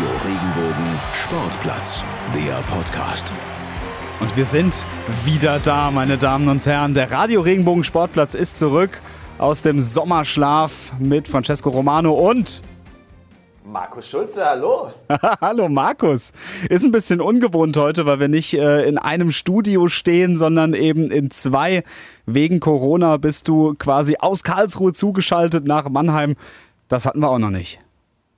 Radio Regenbogen Sportplatz, der Podcast. Und wir sind wieder da, meine Damen und Herren. Der Radio Regenbogen Sportplatz ist zurück aus dem Sommerschlaf mit Francesco Romano und Markus Schulze, hallo. hallo Markus. Ist ein bisschen ungewohnt heute, weil wir nicht äh, in einem Studio stehen, sondern eben in zwei. Wegen Corona bist du quasi aus Karlsruhe zugeschaltet nach Mannheim. Das hatten wir auch noch nicht.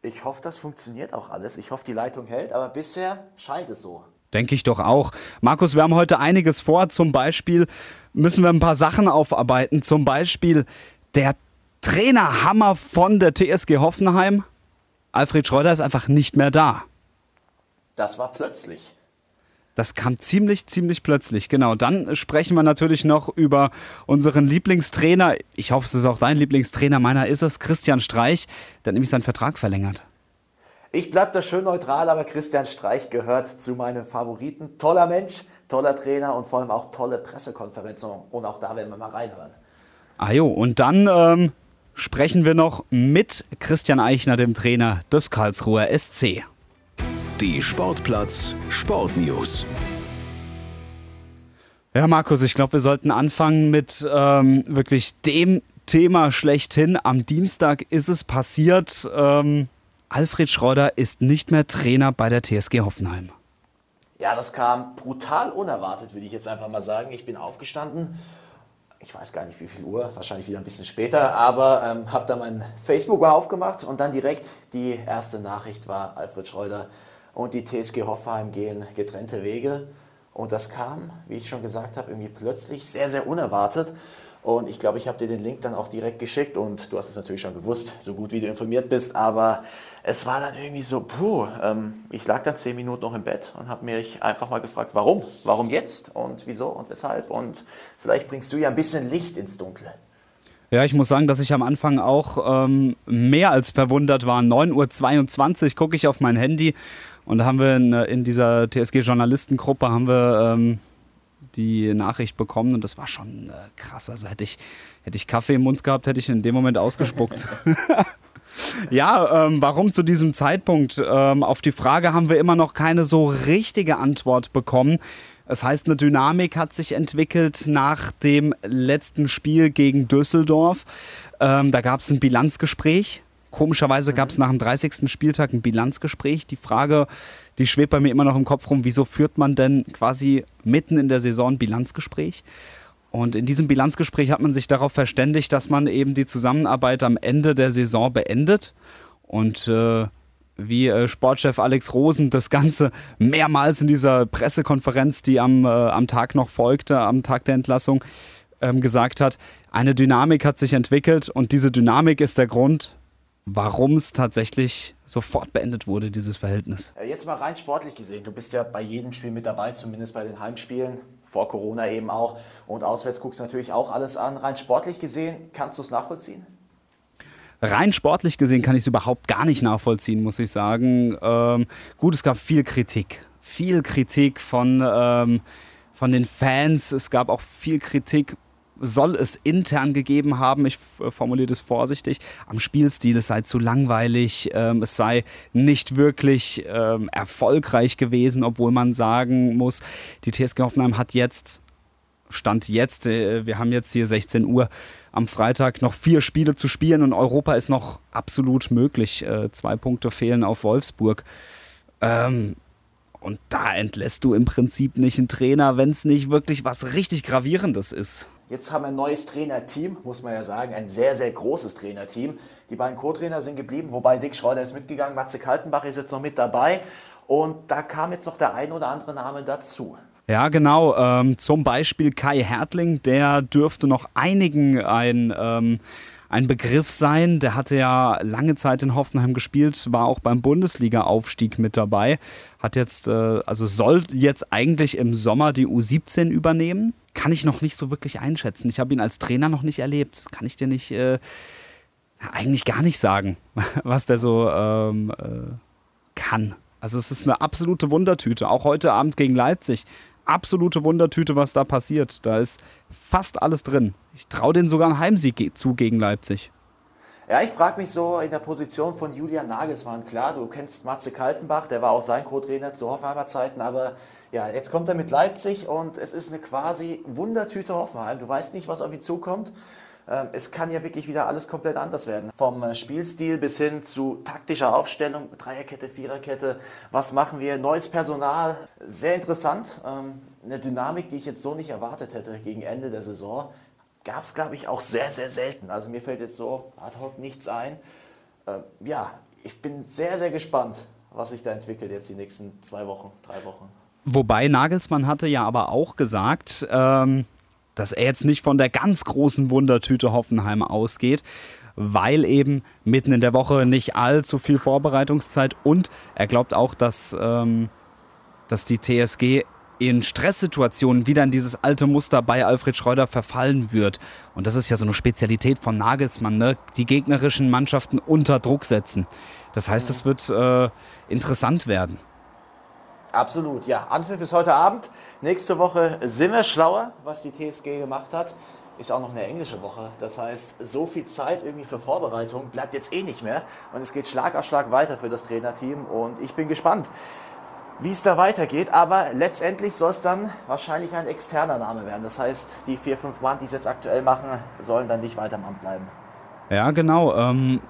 Ich hoffe, das funktioniert auch alles. Ich hoffe, die Leitung hält, aber bisher scheint es so. Denke ich doch auch. Markus, wir haben heute einiges vor. Zum Beispiel müssen wir ein paar Sachen aufarbeiten. Zum Beispiel der Trainerhammer von der TSG Hoffenheim. Alfred Schreuder ist einfach nicht mehr da. Das war plötzlich. Das kam ziemlich, ziemlich plötzlich, genau. Dann sprechen wir natürlich noch über unseren Lieblingstrainer. Ich hoffe, es ist auch dein Lieblingstrainer. Meiner ist es, Christian Streich. Der hat nämlich seinen Vertrag verlängert. Ich bleibe da schön neutral, aber Christian Streich gehört zu meinen Favoriten. Toller Mensch, toller Trainer und vor allem auch tolle Pressekonferenzen. Und auch da werden wir mal reinhören. Ah jo, und dann ähm, sprechen wir noch mit Christian Eichner, dem Trainer des Karlsruher SC. Die Sportplatz Sportnews. Ja, Markus, ich glaube, wir sollten anfangen mit ähm, wirklich dem Thema schlechthin. Am Dienstag ist es passiert. Ähm, Alfred Schreuder ist nicht mehr Trainer bei der TSG Hoffenheim. Ja, das kam brutal unerwartet, würde ich jetzt einfach mal sagen. Ich bin aufgestanden ich weiß gar nicht wie viel Uhr, wahrscheinlich wieder ein bisschen später, aber ähm, habe da mein Facebook aufgemacht und dann direkt die erste Nachricht war, Alfred Schreuder und die TSG Hoffenheim gehen getrennte Wege. Und das kam, wie ich schon gesagt habe, irgendwie plötzlich sehr, sehr unerwartet. Und ich glaube, ich habe dir den Link dann auch direkt geschickt und du hast es natürlich schon gewusst, so gut wie du informiert bist. Aber es war dann irgendwie so, puh, ähm, ich lag dann zehn Minuten noch im Bett und habe mich einfach mal gefragt, warum? Warum jetzt und wieso und weshalb? Und vielleicht bringst du ja ein bisschen Licht ins Dunkle. Ja, ich muss sagen, dass ich am Anfang auch ähm, mehr als verwundert war. 9.22 Uhr gucke ich auf mein Handy und da haben wir in, in dieser TSG-Journalistengruppe haben wir ähm, die Nachricht bekommen und das war schon äh, krass. Also hätte ich, hätte ich Kaffee im Mund gehabt, hätte ich in dem Moment ausgespuckt. ja, ähm, warum zu diesem Zeitpunkt? Ähm, auf die Frage haben wir immer noch keine so richtige Antwort bekommen. Das heißt, eine Dynamik hat sich entwickelt nach dem letzten Spiel gegen Düsseldorf. Ähm, da gab es ein Bilanzgespräch. Komischerweise gab es nach dem 30. Spieltag ein Bilanzgespräch. Die Frage, die schwebt bei mir immer noch im Kopf rum, wieso führt man denn quasi mitten in der Saison ein Bilanzgespräch? Und in diesem Bilanzgespräch hat man sich darauf verständigt, dass man eben die Zusammenarbeit am Ende der Saison beendet. Und äh, wie äh, Sportchef Alex Rosen das Ganze mehrmals in dieser Pressekonferenz, die am, äh, am Tag noch folgte, am Tag der Entlassung, ähm, gesagt hat, eine Dynamik hat sich entwickelt und diese Dynamik ist der Grund, warum es tatsächlich sofort beendet wurde, dieses Verhältnis. Äh, jetzt mal rein sportlich gesehen. Du bist ja bei jedem Spiel mit dabei, zumindest bei den Heimspielen, vor Corona eben auch. Und auswärts guckst du natürlich auch alles an. Rein sportlich gesehen, kannst du es nachvollziehen? Rein sportlich gesehen kann ich es überhaupt gar nicht nachvollziehen, muss ich sagen. Ähm, gut, es gab viel Kritik. Viel Kritik von, ähm, von den Fans. Es gab auch viel Kritik soll es intern gegeben haben, ich formuliere das vorsichtig, am Spielstil, es sei zu langweilig, ähm, es sei nicht wirklich ähm, erfolgreich gewesen, obwohl man sagen muss, die TSG Hoffenheim hat jetzt, Stand jetzt, äh, wir haben jetzt hier 16 Uhr am Freitag noch vier Spiele zu spielen und Europa ist noch absolut möglich. Äh, zwei Punkte fehlen auf Wolfsburg. Ähm, und da entlässt du im Prinzip nicht einen Trainer, wenn es nicht wirklich was richtig Gravierendes ist. Jetzt haben wir ein neues Trainerteam, muss man ja sagen, ein sehr, sehr großes Trainerteam. Die beiden Co-Trainer sind geblieben, wobei Dick Schreuder ist mitgegangen, Matze Kaltenbach ist jetzt noch mit dabei. Und da kam jetzt noch der ein oder andere Name dazu. Ja, genau. Ähm, zum Beispiel Kai Hertling, der dürfte noch einigen ein, ähm, ein Begriff sein. Der hatte ja lange Zeit in Hoffenheim gespielt, war auch beim Bundesliga-Aufstieg mit dabei. Hat jetzt, äh, also soll jetzt eigentlich im Sommer die U17 übernehmen kann ich noch nicht so wirklich einschätzen. Ich habe ihn als Trainer noch nicht erlebt. Das kann ich dir nicht, äh, eigentlich gar nicht sagen, was der so ähm, äh, kann. Also es ist eine absolute Wundertüte. Auch heute Abend gegen Leipzig. Absolute Wundertüte, was da passiert. Da ist fast alles drin. Ich traue denen sogar einen Heimsieg zu gegen Leipzig. Ja, ich frage mich so in der Position von Julian Nagelsmann. Klar, du kennst Matze Kaltenbach, der war auch sein Co-Trainer zu Hoffenheimer Zeiten, aber ja, jetzt kommt er mit Leipzig und es ist eine quasi Wundertüte Hoffenheim. Du weißt nicht, was auf ihn zukommt. Ähm, es kann ja wirklich wieder alles komplett anders werden. Vom äh, Spielstil bis hin zu taktischer Aufstellung, Dreierkette, Viererkette, was machen wir, neues Personal, sehr interessant. Ähm, eine Dynamik, die ich jetzt so nicht erwartet hätte gegen Ende der Saison, gab es, glaube ich, auch sehr, sehr selten. Also mir fällt jetzt so ad hoc nichts ein. Ähm, ja, ich bin sehr, sehr gespannt, was sich da entwickelt jetzt die nächsten zwei Wochen, drei Wochen. Wobei Nagelsmann hatte ja aber auch gesagt, ähm, dass er jetzt nicht von der ganz großen Wundertüte Hoffenheim ausgeht, weil eben mitten in der Woche nicht allzu viel Vorbereitungszeit und er glaubt auch, dass, ähm, dass die TSG in Stresssituationen wieder in dieses alte Muster bei Alfred Schreuder verfallen wird. Und das ist ja so eine Spezialität von Nagelsmann, ne? die gegnerischen Mannschaften unter Druck setzen. Das heißt, es wird äh, interessant werden. Absolut, ja. Anpfiff ist heute Abend. Nächste Woche sind wir schlauer, was die TSG gemacht hat. Ist auch noch eine englische Woche. Das heißt, so viel Zeit irgendwie für Vorbereitung bleibt jetzt eh nicht mehr. Und es geht Schlag auf Schlag weiter für das Trainerteam. Und ich bin gespannt, wie es da weitergeht. Aber letztendlich soll es dann wahrscheinlich ein externer Name werden. Das heißt, die vier, fünf Mann, die es jetzt aktuell machen, sollen dann nicht weiter im Amt bleiben. Ja, genau. Ähm,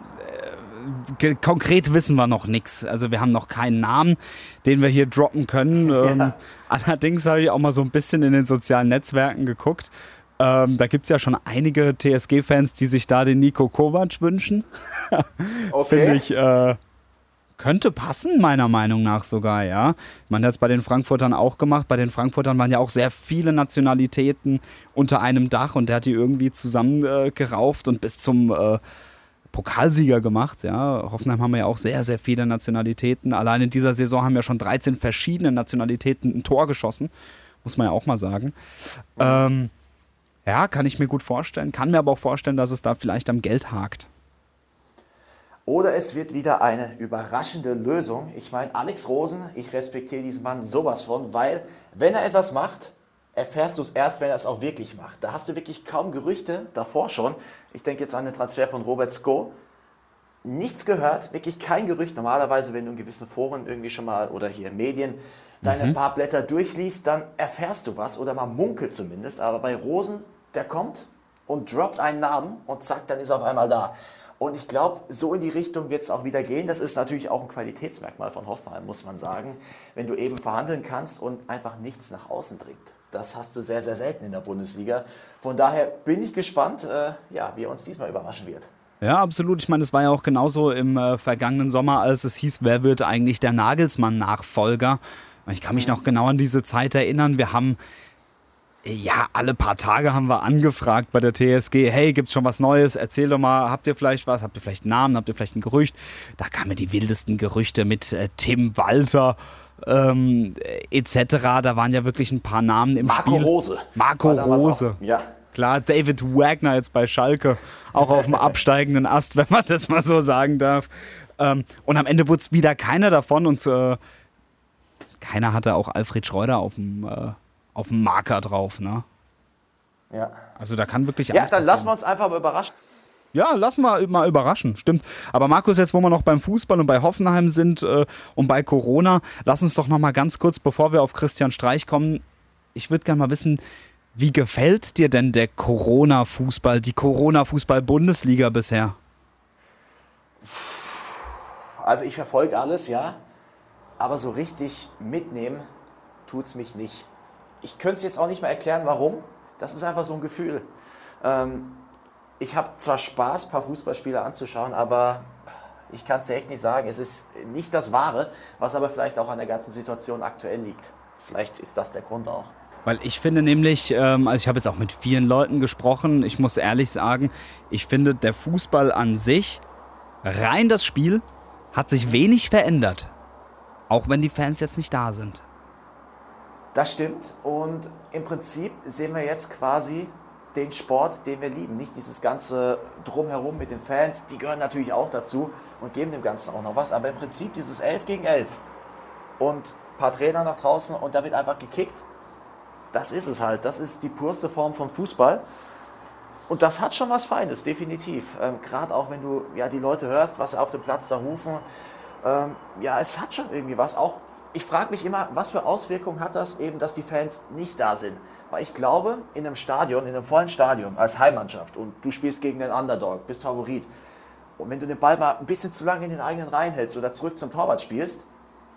konkret wissen wir noch nichts. Also wir haben noch keinen Namen, den wir hier droppen können. Ja. Ähm, allerdings habe ich auch mal so ein bisschen in den sozialen Netzwerken geguckt. Ähm, da gibt es ja schon einige TSG-Fans, die sich da den Nico Kovac wünschen. okay. Finde ich, äh, könnte passen, meiner Meinung nach sogar, ja. Man hat es bei den Frankfurtern auch gemacht. Bei den Frankfurtern waren ja auch sehr viele Nationalitäten unter einem Dach und der hat die irgendwie zusammengerauft äh, und bis zum äh, Pokalsieger gemacht. Ja. Hoffenheim haben wir ja auch sehr, sehr viele Nationalitäten. Allein in dieser Saison haben ja schon 13 verschiedene Nationalitäten ein Tor geschossen. Muss man ja auch mal sagen. Ähm, ja, kann ich mir gut vorstellen. Kann mir aber auch vorstellen, dass es da vielleicht am Geld hakt. Oder es wird wieder eine überraschende Lösung. Ich meine, Alex Rosen, ich respektiere diesen Mann sowas von, weil wenn er etwas macht, erfährst du es erst, wenn er es auch wirklich macht. Da hast du wirklich kaum Gerüchte davor schon. Ich denke jetzt an den Transfer von Robert Sko. Nichts gehört, wirklich kein Gerücht. Normalerweise, wenn du in gewissen Foren irgendwie schon mal oder hier Medien deine mhm. paar Blätter durchliest, dann erfährst du was oder man munkelt zumindest. Aber bei Rosen, der kommt und droppt einen Namen und zack, dann ist er auf einmal da. Und ich glaube, so in die Richtung wird es auch wieder gehen. Das ist natürlich auch ein Qualitätsmerkmal von Hoffenheim, muss man sagen. Wenn du eben verhandeln kannst und einfach nichts nach außen dringt. Das hast du sehr, sehr selten in der Bundesliga. Von daher bin ich gespannt, äh, ja, wie er uns diesmal überraschen wird. Ja, absolut. Ich meine, es war ja auch genauso im äh, vergangenen Sommer, als es hieß, wer wird eigentlich der Nagelsmann-Nachfolger. Ich kann mich noch genau an diese Zeit erinnern. Wir haben ja, alle paar Tage haben wir angefragt bei der TSG, hey, gibt's schon was Neues? Erzähl doch mal, habt ihr vielleicht was? Habt ihr vielleicht einen Namen? Habt ihr vielleicht ein Gerücht? Da kamen die wildesten Gerüchte mit äh, Tim Walter ähm, etc. Da waren ja wirklich ein paar Namen im Marco Spiel. Marco Rose. Marco Rose. Ja. Klar, David Wagner jetzt bei Schalke, auch auf dem absteigenden Ast, wenn man das mal so sagen darf. Ähm, und am Ende wurde es wieder keiner davon und äh, keiner hatte auch Alfred Schreuder auf dem, äh, auf dem Marker drauf. Ne? Ja. Also da kann wirklich alles Ja, dann passieren. lassen wir uns einfach mal überraschen. Ja, lass mal, mal überraschen, stimmt. Aber Markus, jetzt wo wir noch beim Fußball und bei Hoffenheim sind äh, und bei Corona, lass uns doch noch mal ganz kurz, bevor wir auf Christian Streich kommen, ich würde gerne mal wissen, wie gefällt dir denn der Corona-Fußball, die Corona-Fußball-Bundesliga bisher? Also ich verfolge alles, ja, aber so richtig mitnehmen tut es mich nicht. Ich könnte es jetzt auch nicht mehr erklären, warum. Das ist einfach so ein Gefühl. Ähm, ich habe zwar Spaß, ein paar Fußballspiele anzuschauen, aber ich kann es dir echt nicht sagen. Es ist nicht das Wahre, was aber vielleicht auch an der ganzen Situation aktuell liegt. Vielleicht ist das der Grund auch. Weil ich finde nämlich, ähm, also ich habe jetzt auch mit vielen Leuten gesprochen, ich muss ehrlich sagen, ich finde, der Fußball an sich, rein das Spiel, hat sich wenig verändert. Auch wenn die Fans jetzt nicht da sind. Das stimmt. Und im Prinzip sehen wir jetzt quasi den Sport, den wir lieben. Nicht dieses ganze Drumherum mit den Fans, die gehören natürlich auch dazu und geben dem Ganzen auch noch was. Aber im Prinzip dieses 11 gegen 11 und ein paar Trainer nach draußen und da wird einfach gekickt. Das ist es halt. Das ist die purste Form von Fußball. Und das hat schon was Feines, definitiv. Ähm, Gerade auch wenn du ja, die Leute hörst, was sie auf dem Platz da rufen. Ähm, ja, es hat schon irgendwie was. Auch ich frage mich immer, was für Auswirkungen hat das eben, dass die Fans nicht da sind. Weil ich glaube, in einem Stadion, in einem vollen Stadion, als Heimmannschaft und du spielst gegen den Underdog, bist Favorit. Und wenn du den Ball mal ein bisschen zu lange in den eigenen Reihen hältst oder zurück zum Torwart spielst,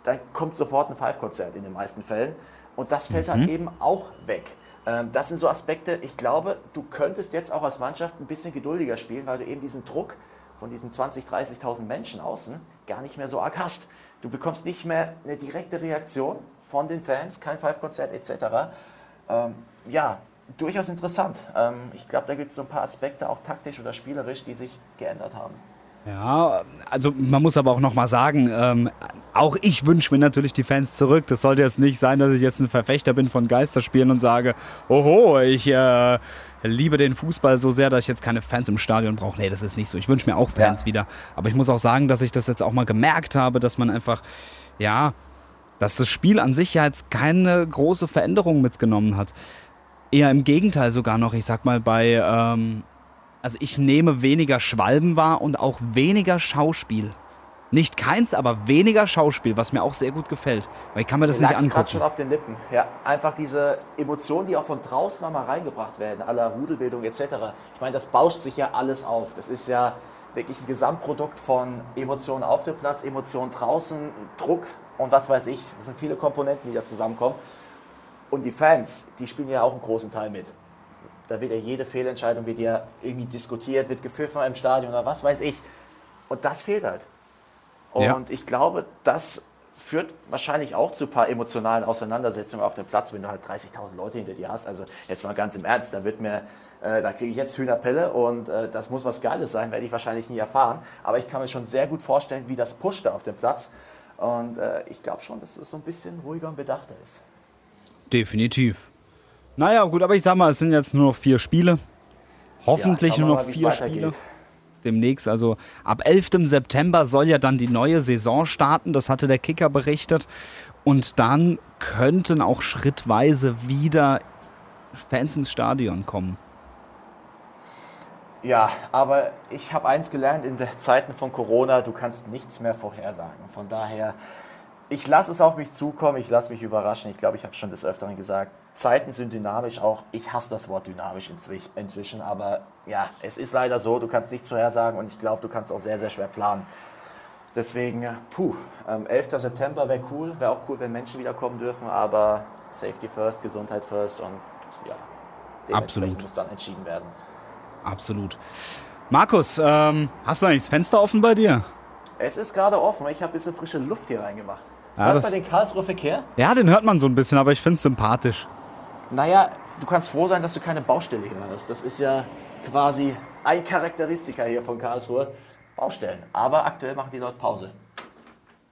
dann kommt sofort ein Five-Konzert in den meisten Fällen. Und das fällt dann mhm. eben auch weg. Ähm, das sind so Aspekte, ich glaube, du könntest jetzt auch als Mannschaft ein bisschen geduldiger spielen, weil du eben diesen Druck von diesen 20.000, 30.000 Menschen außen gar nicht mehr so arg hast. Du bekommst nicht mehr eine direkte Reaktion von den Fans, kein Five-Konzert etc. Ähm, ja, durchaus interessant. Ähm, ich glaube, da gibt es so ein paar Aspekte, auch taktisch oder spielerisch, die sich geändert haben. Ja, also man muss aber auch nochmal sagen, ähm, auch ich wünsche mir natürlich die Fans zurück. Das sollte jetzt nicht sein, dass ich jetzt ein Verfechter bin von Geisterspielen und sage, oho, ich äh, liebe den Fußball so sehr, dass ich jetzt keine Fans im Stadion brauche. Nee, das ist nicht so. Ich wünsche mir auch Fans ja. wieder. Aber ich muss auch sagen, dass ich das jetzt auch mal gemerkt habe, dass man einfach, ja, dass das Spiel an sich ja jetzt keine große Veränderung mitgenommen hat. Eher im Gegenteil sogar noch. Ich sag mal, bei ähm, also ich nehme weniger Schwalben wahr und auch weniger Schauspiel. Nicht keins, aber weniger Schauspiel, was mir auch sehr gut gefällt. Weil ich kann mir das nicht angucken. gerade schon auf den Lippen. Ja, einfach diese Emotionen, die auch von draußen nochmal reingebracht werden, aller Rudelbildung etc. Ich meine, das bauscht sich ja alles auf. Das ist ja wirklich ein Gesamtprodukt von Emotionen auf dem Platz, Emotionen draußen, Druck und was weiß ich. Das sind viele Komponenten, die da zusammenkommen. Und die Fans, die spielen ja auch einen großen Teil mit. Da wird ja jede Fehlentscheidung wird ja irgendwie diskutiert, wird gepfiffen im Stadion oder was weiß ich. Und das fehlt halt. Und ja. ich glaube, das führt wahrscheinlich auch zu ein paar emotionalen Auseinandersetzungen auf dem Platz, wenn du halt 30.000 Leute hinter dir hast. Also jetzt mal ganz im Ernst, da wird mir, äh, da kriege ich jetzt Hühnerpelle und äh, das muss was Geiles sein, werde ich wahrscheinlich nie erfahren. Aber ich kann mir schon sehr gut vorstellen, wie das pusht da auf dem Platz. Und äh, ich glaube schon, dass es so ein bisschen ruhiger und bedachter ist. Definitiv. Naja, gut, aber ich sag mal, es sind jetzt nur noch vier Spiele. Hoffentlich ja, nur noch mal, vier Spiele. Demnächst, also ab 11. September soll ja dann die neue Saison starten, das hatte der Kicker berichtet. Und dann könnten auch schrittweise wieder Fans ins Stadion kommen. Ja, aber ich habe eins gelernt in den Zeiten von Corona, du kannst nichts mehr vorhersagen. Von daher, ich lasse es auf mich zukommen, ich lasse mich überraschen. Ich glaube, ich habe schon des Öfteren gesagt, Zeiten sind dynamisch, auch ich hasse das Wort dynamisch inzwischen, aber ja, es ist leider so, du kannst nichts vorhersagen und ich glaube, du kannst auch sehr, sehr schwer planen. Deswegen, puh, 11. Ähm, September wäre cool, wäre auch cool, wenn Menschen wiederkommen dürfen, aber Safety first, Gesundheit first und ja, dementsprechend Absolut. muss dann entschieden werden. Absolut. Markus, ähm, hast du eigentlich das Fenster offen bei dir? Es ist gerade offen, ich habe ein bisschen frische Luft hier reingemacht. Ja, hört man den Karlsruher Verkehr? Ja, den hört man so ein bisschen, aber ich finde es sympathisch. Naja, du kannst froh sein, dass du keine Baustelle hier hast. Das ist ja quasi ein Charakteristika hier von Karlsruhe. Baustellen. Aber aktuell machen die Leute Pause.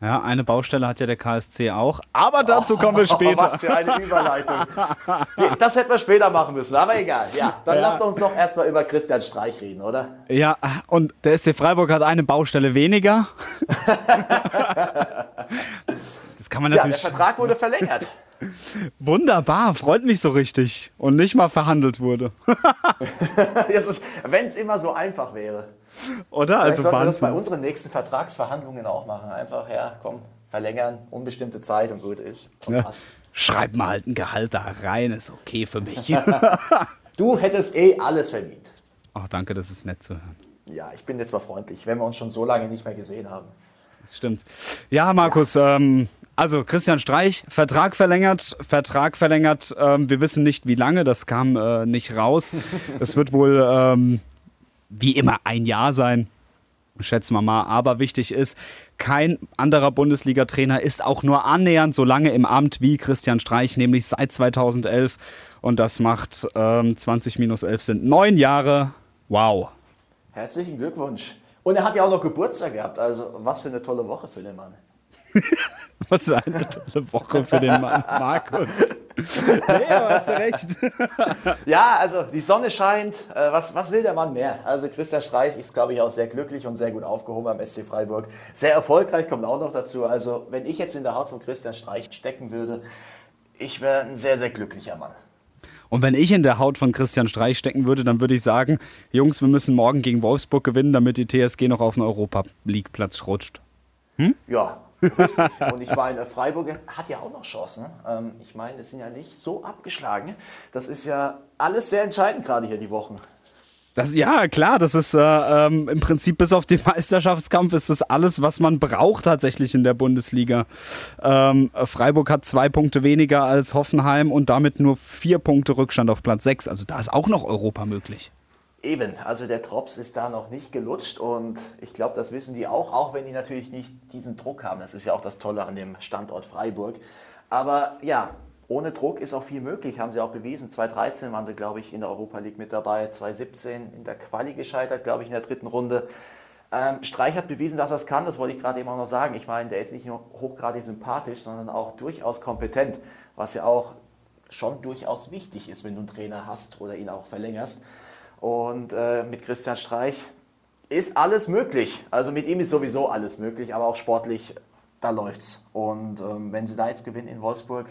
Ja, eine Baustelle hat ja der KSC auch, aber dazu kommen wir später. Was für eine Überleitung. Das hätten wir später machen müssen, aber egal. Ja, dann ja. lasst uns doch erstmal über Christian Streich reden, oder? Ja, und der SC Freiburg hat eine Baustelle weniger. Das kann man natürlich. Ja, der Vertrag wurde verlängert. Wunderbar, freut mich so richtig. Und nicht mal verhandelt wurde. Wenn es immer so einfach wäre. Oder? Vielleicht also sollten wir das bei unseren nächsten Vertragsverhandlungen auch machen. Einfach, ja, komm, verlängern, unbestimmte Zeit und gut ist. Und ja. Schreib mal halt ein Gehalt da rein, ist okay für mich. du hättest eh alles verdient. Ach, danke, das ist nett zu hören. Ja, ich bin jetzt mal freundlich, wenn wir uns schon so lange nicht mehr gesehen haben. Das stimmt. Ja, Markus, ja. Ähm, also Christian Streich, Vertrag verlängert, Vertrag verlängert. Ähm, wir wissen nicht, wie lange, das kam äh, nicht raus. Das wird wohl ähm, wie immer ein Jahr sein. Schätzen wir mal. Aber wichtig ist, kein anderer Bundesliga-Trainer ist auch nur annähernd so lange im Amt wie Christian Streich, nämlich seit 2011. Und das macht ähm, 20 minus 11 sind neun Jahre. Wow. Herzlichen Glückwunsch. Und er hat ja auch noch Geburtstag gehabt. Also was für eine tolle Woche für den Mann. Was für eine tolle Woche für den Mann, Markus. nee, aber hast du recht. ja, also die Sonne scheint. Äh, was, was will der Mann mehr? Also Christian Streich ist, glaube ich, auch sehr glücklich und sehr gut aufgehoben am SC Freiburg. Sehr erfolgreich kommt auch noch dazu. Also wenn ich jetzt in der Haut von Christian Streich stecken würde, ich wäre ein sehr, sehr glücklicher Mann. Und wenn ich in der Haut von Christian Streich stecken würde, dann würde ich sagen, Jungs, wir müssen morgen gegen Wolfsburg gewinnen, damit die TSG noch auf den Europa League Platz rutscht. Hm? Ja, richtig. Und ich meine, Freiburg hat ja auch noch Chancen. Ähm, ich meine, es sind ja nicht so abgeschlagen. Das ist ja alles sehr entscheidend gerade hier die Wochen. Das, ja, klar, das ist äh, ähm, im Prinzip bis auf den Meisterschaftskampf ist das alles, was man braucht tatsächlich in der Bundesliga. Ähm, Freiburg hat zwei Punkte weniger als Hoffenheim und damit nur vier Punkte Rückstand auf Platz sechs. Also da ist auch noch Europa möglich. Eben, also der Drops ist da noch nicht gelutscht und ich glaube, das wissen die auch, auch wenn die natürlich nicht diesen Druck haben. Das ist ja auch das Tolle an dem Standort Freiburg. Aber ja, ohne Druck ist auch viel möglich, haben sie auch bewiesen. 2013 waren sie, glaube ich, in der Europa League mit dabei, 2017 in der Quali gescheitert, glaube ich, in der dritten Runde. Ähm, Streich hat bewiesen, dass er es kann, das wollte ich gerade eben auch noch sagen. Ich meine, der ist nicht nur hochgradig sympathisch, sondern auch durchaus kompetent, was ja auch schon durchaus wichtig ist, wenn du einen Trainer hast oder ihn auch verlängerst. Und äh, mit Christian Streich ist alles möglich. Also mit ihm ist sowieso alles möglich, aber auch sportlich, da läuft's. Und ähm, wenn sie da jetzt gewinnen in Wolfsburg,